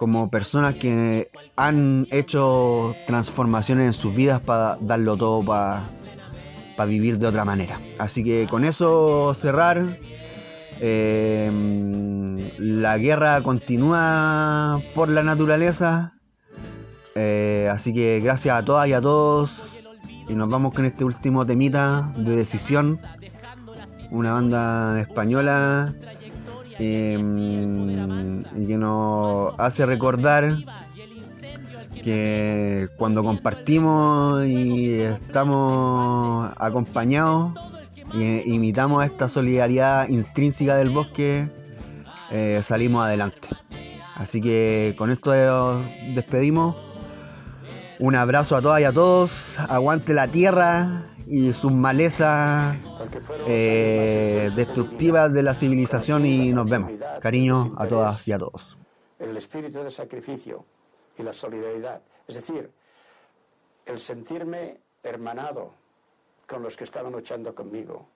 [SPEAKER 2] como personas que han hecho transformaciones en sus vidas para darlo todo para vivir de otra manera. Así que con eso cerrar. Eh, la guerra continúa por la naturaleza. Eh, así que gracias a todas y a todos. Y nos vamos con este último temita de decisión. Una banda española. Y que nos hace recordar que cuando compartimos y estamos acompañados y imitamos esta solidaridad intrínseca del bosque, eh, salimos adelante. Así que con esto despedimos. Un abrazo a todas y a todos. Aguante la tierra y sus malezas eh, destructivas de la civilización y nos vemos. Cariño a todas y a todos.
[SPEAKER 6] el espíritu de sacrificio y la solidaridad. Es decir, el sentirme hermanado con los que estaban luchando conmigo.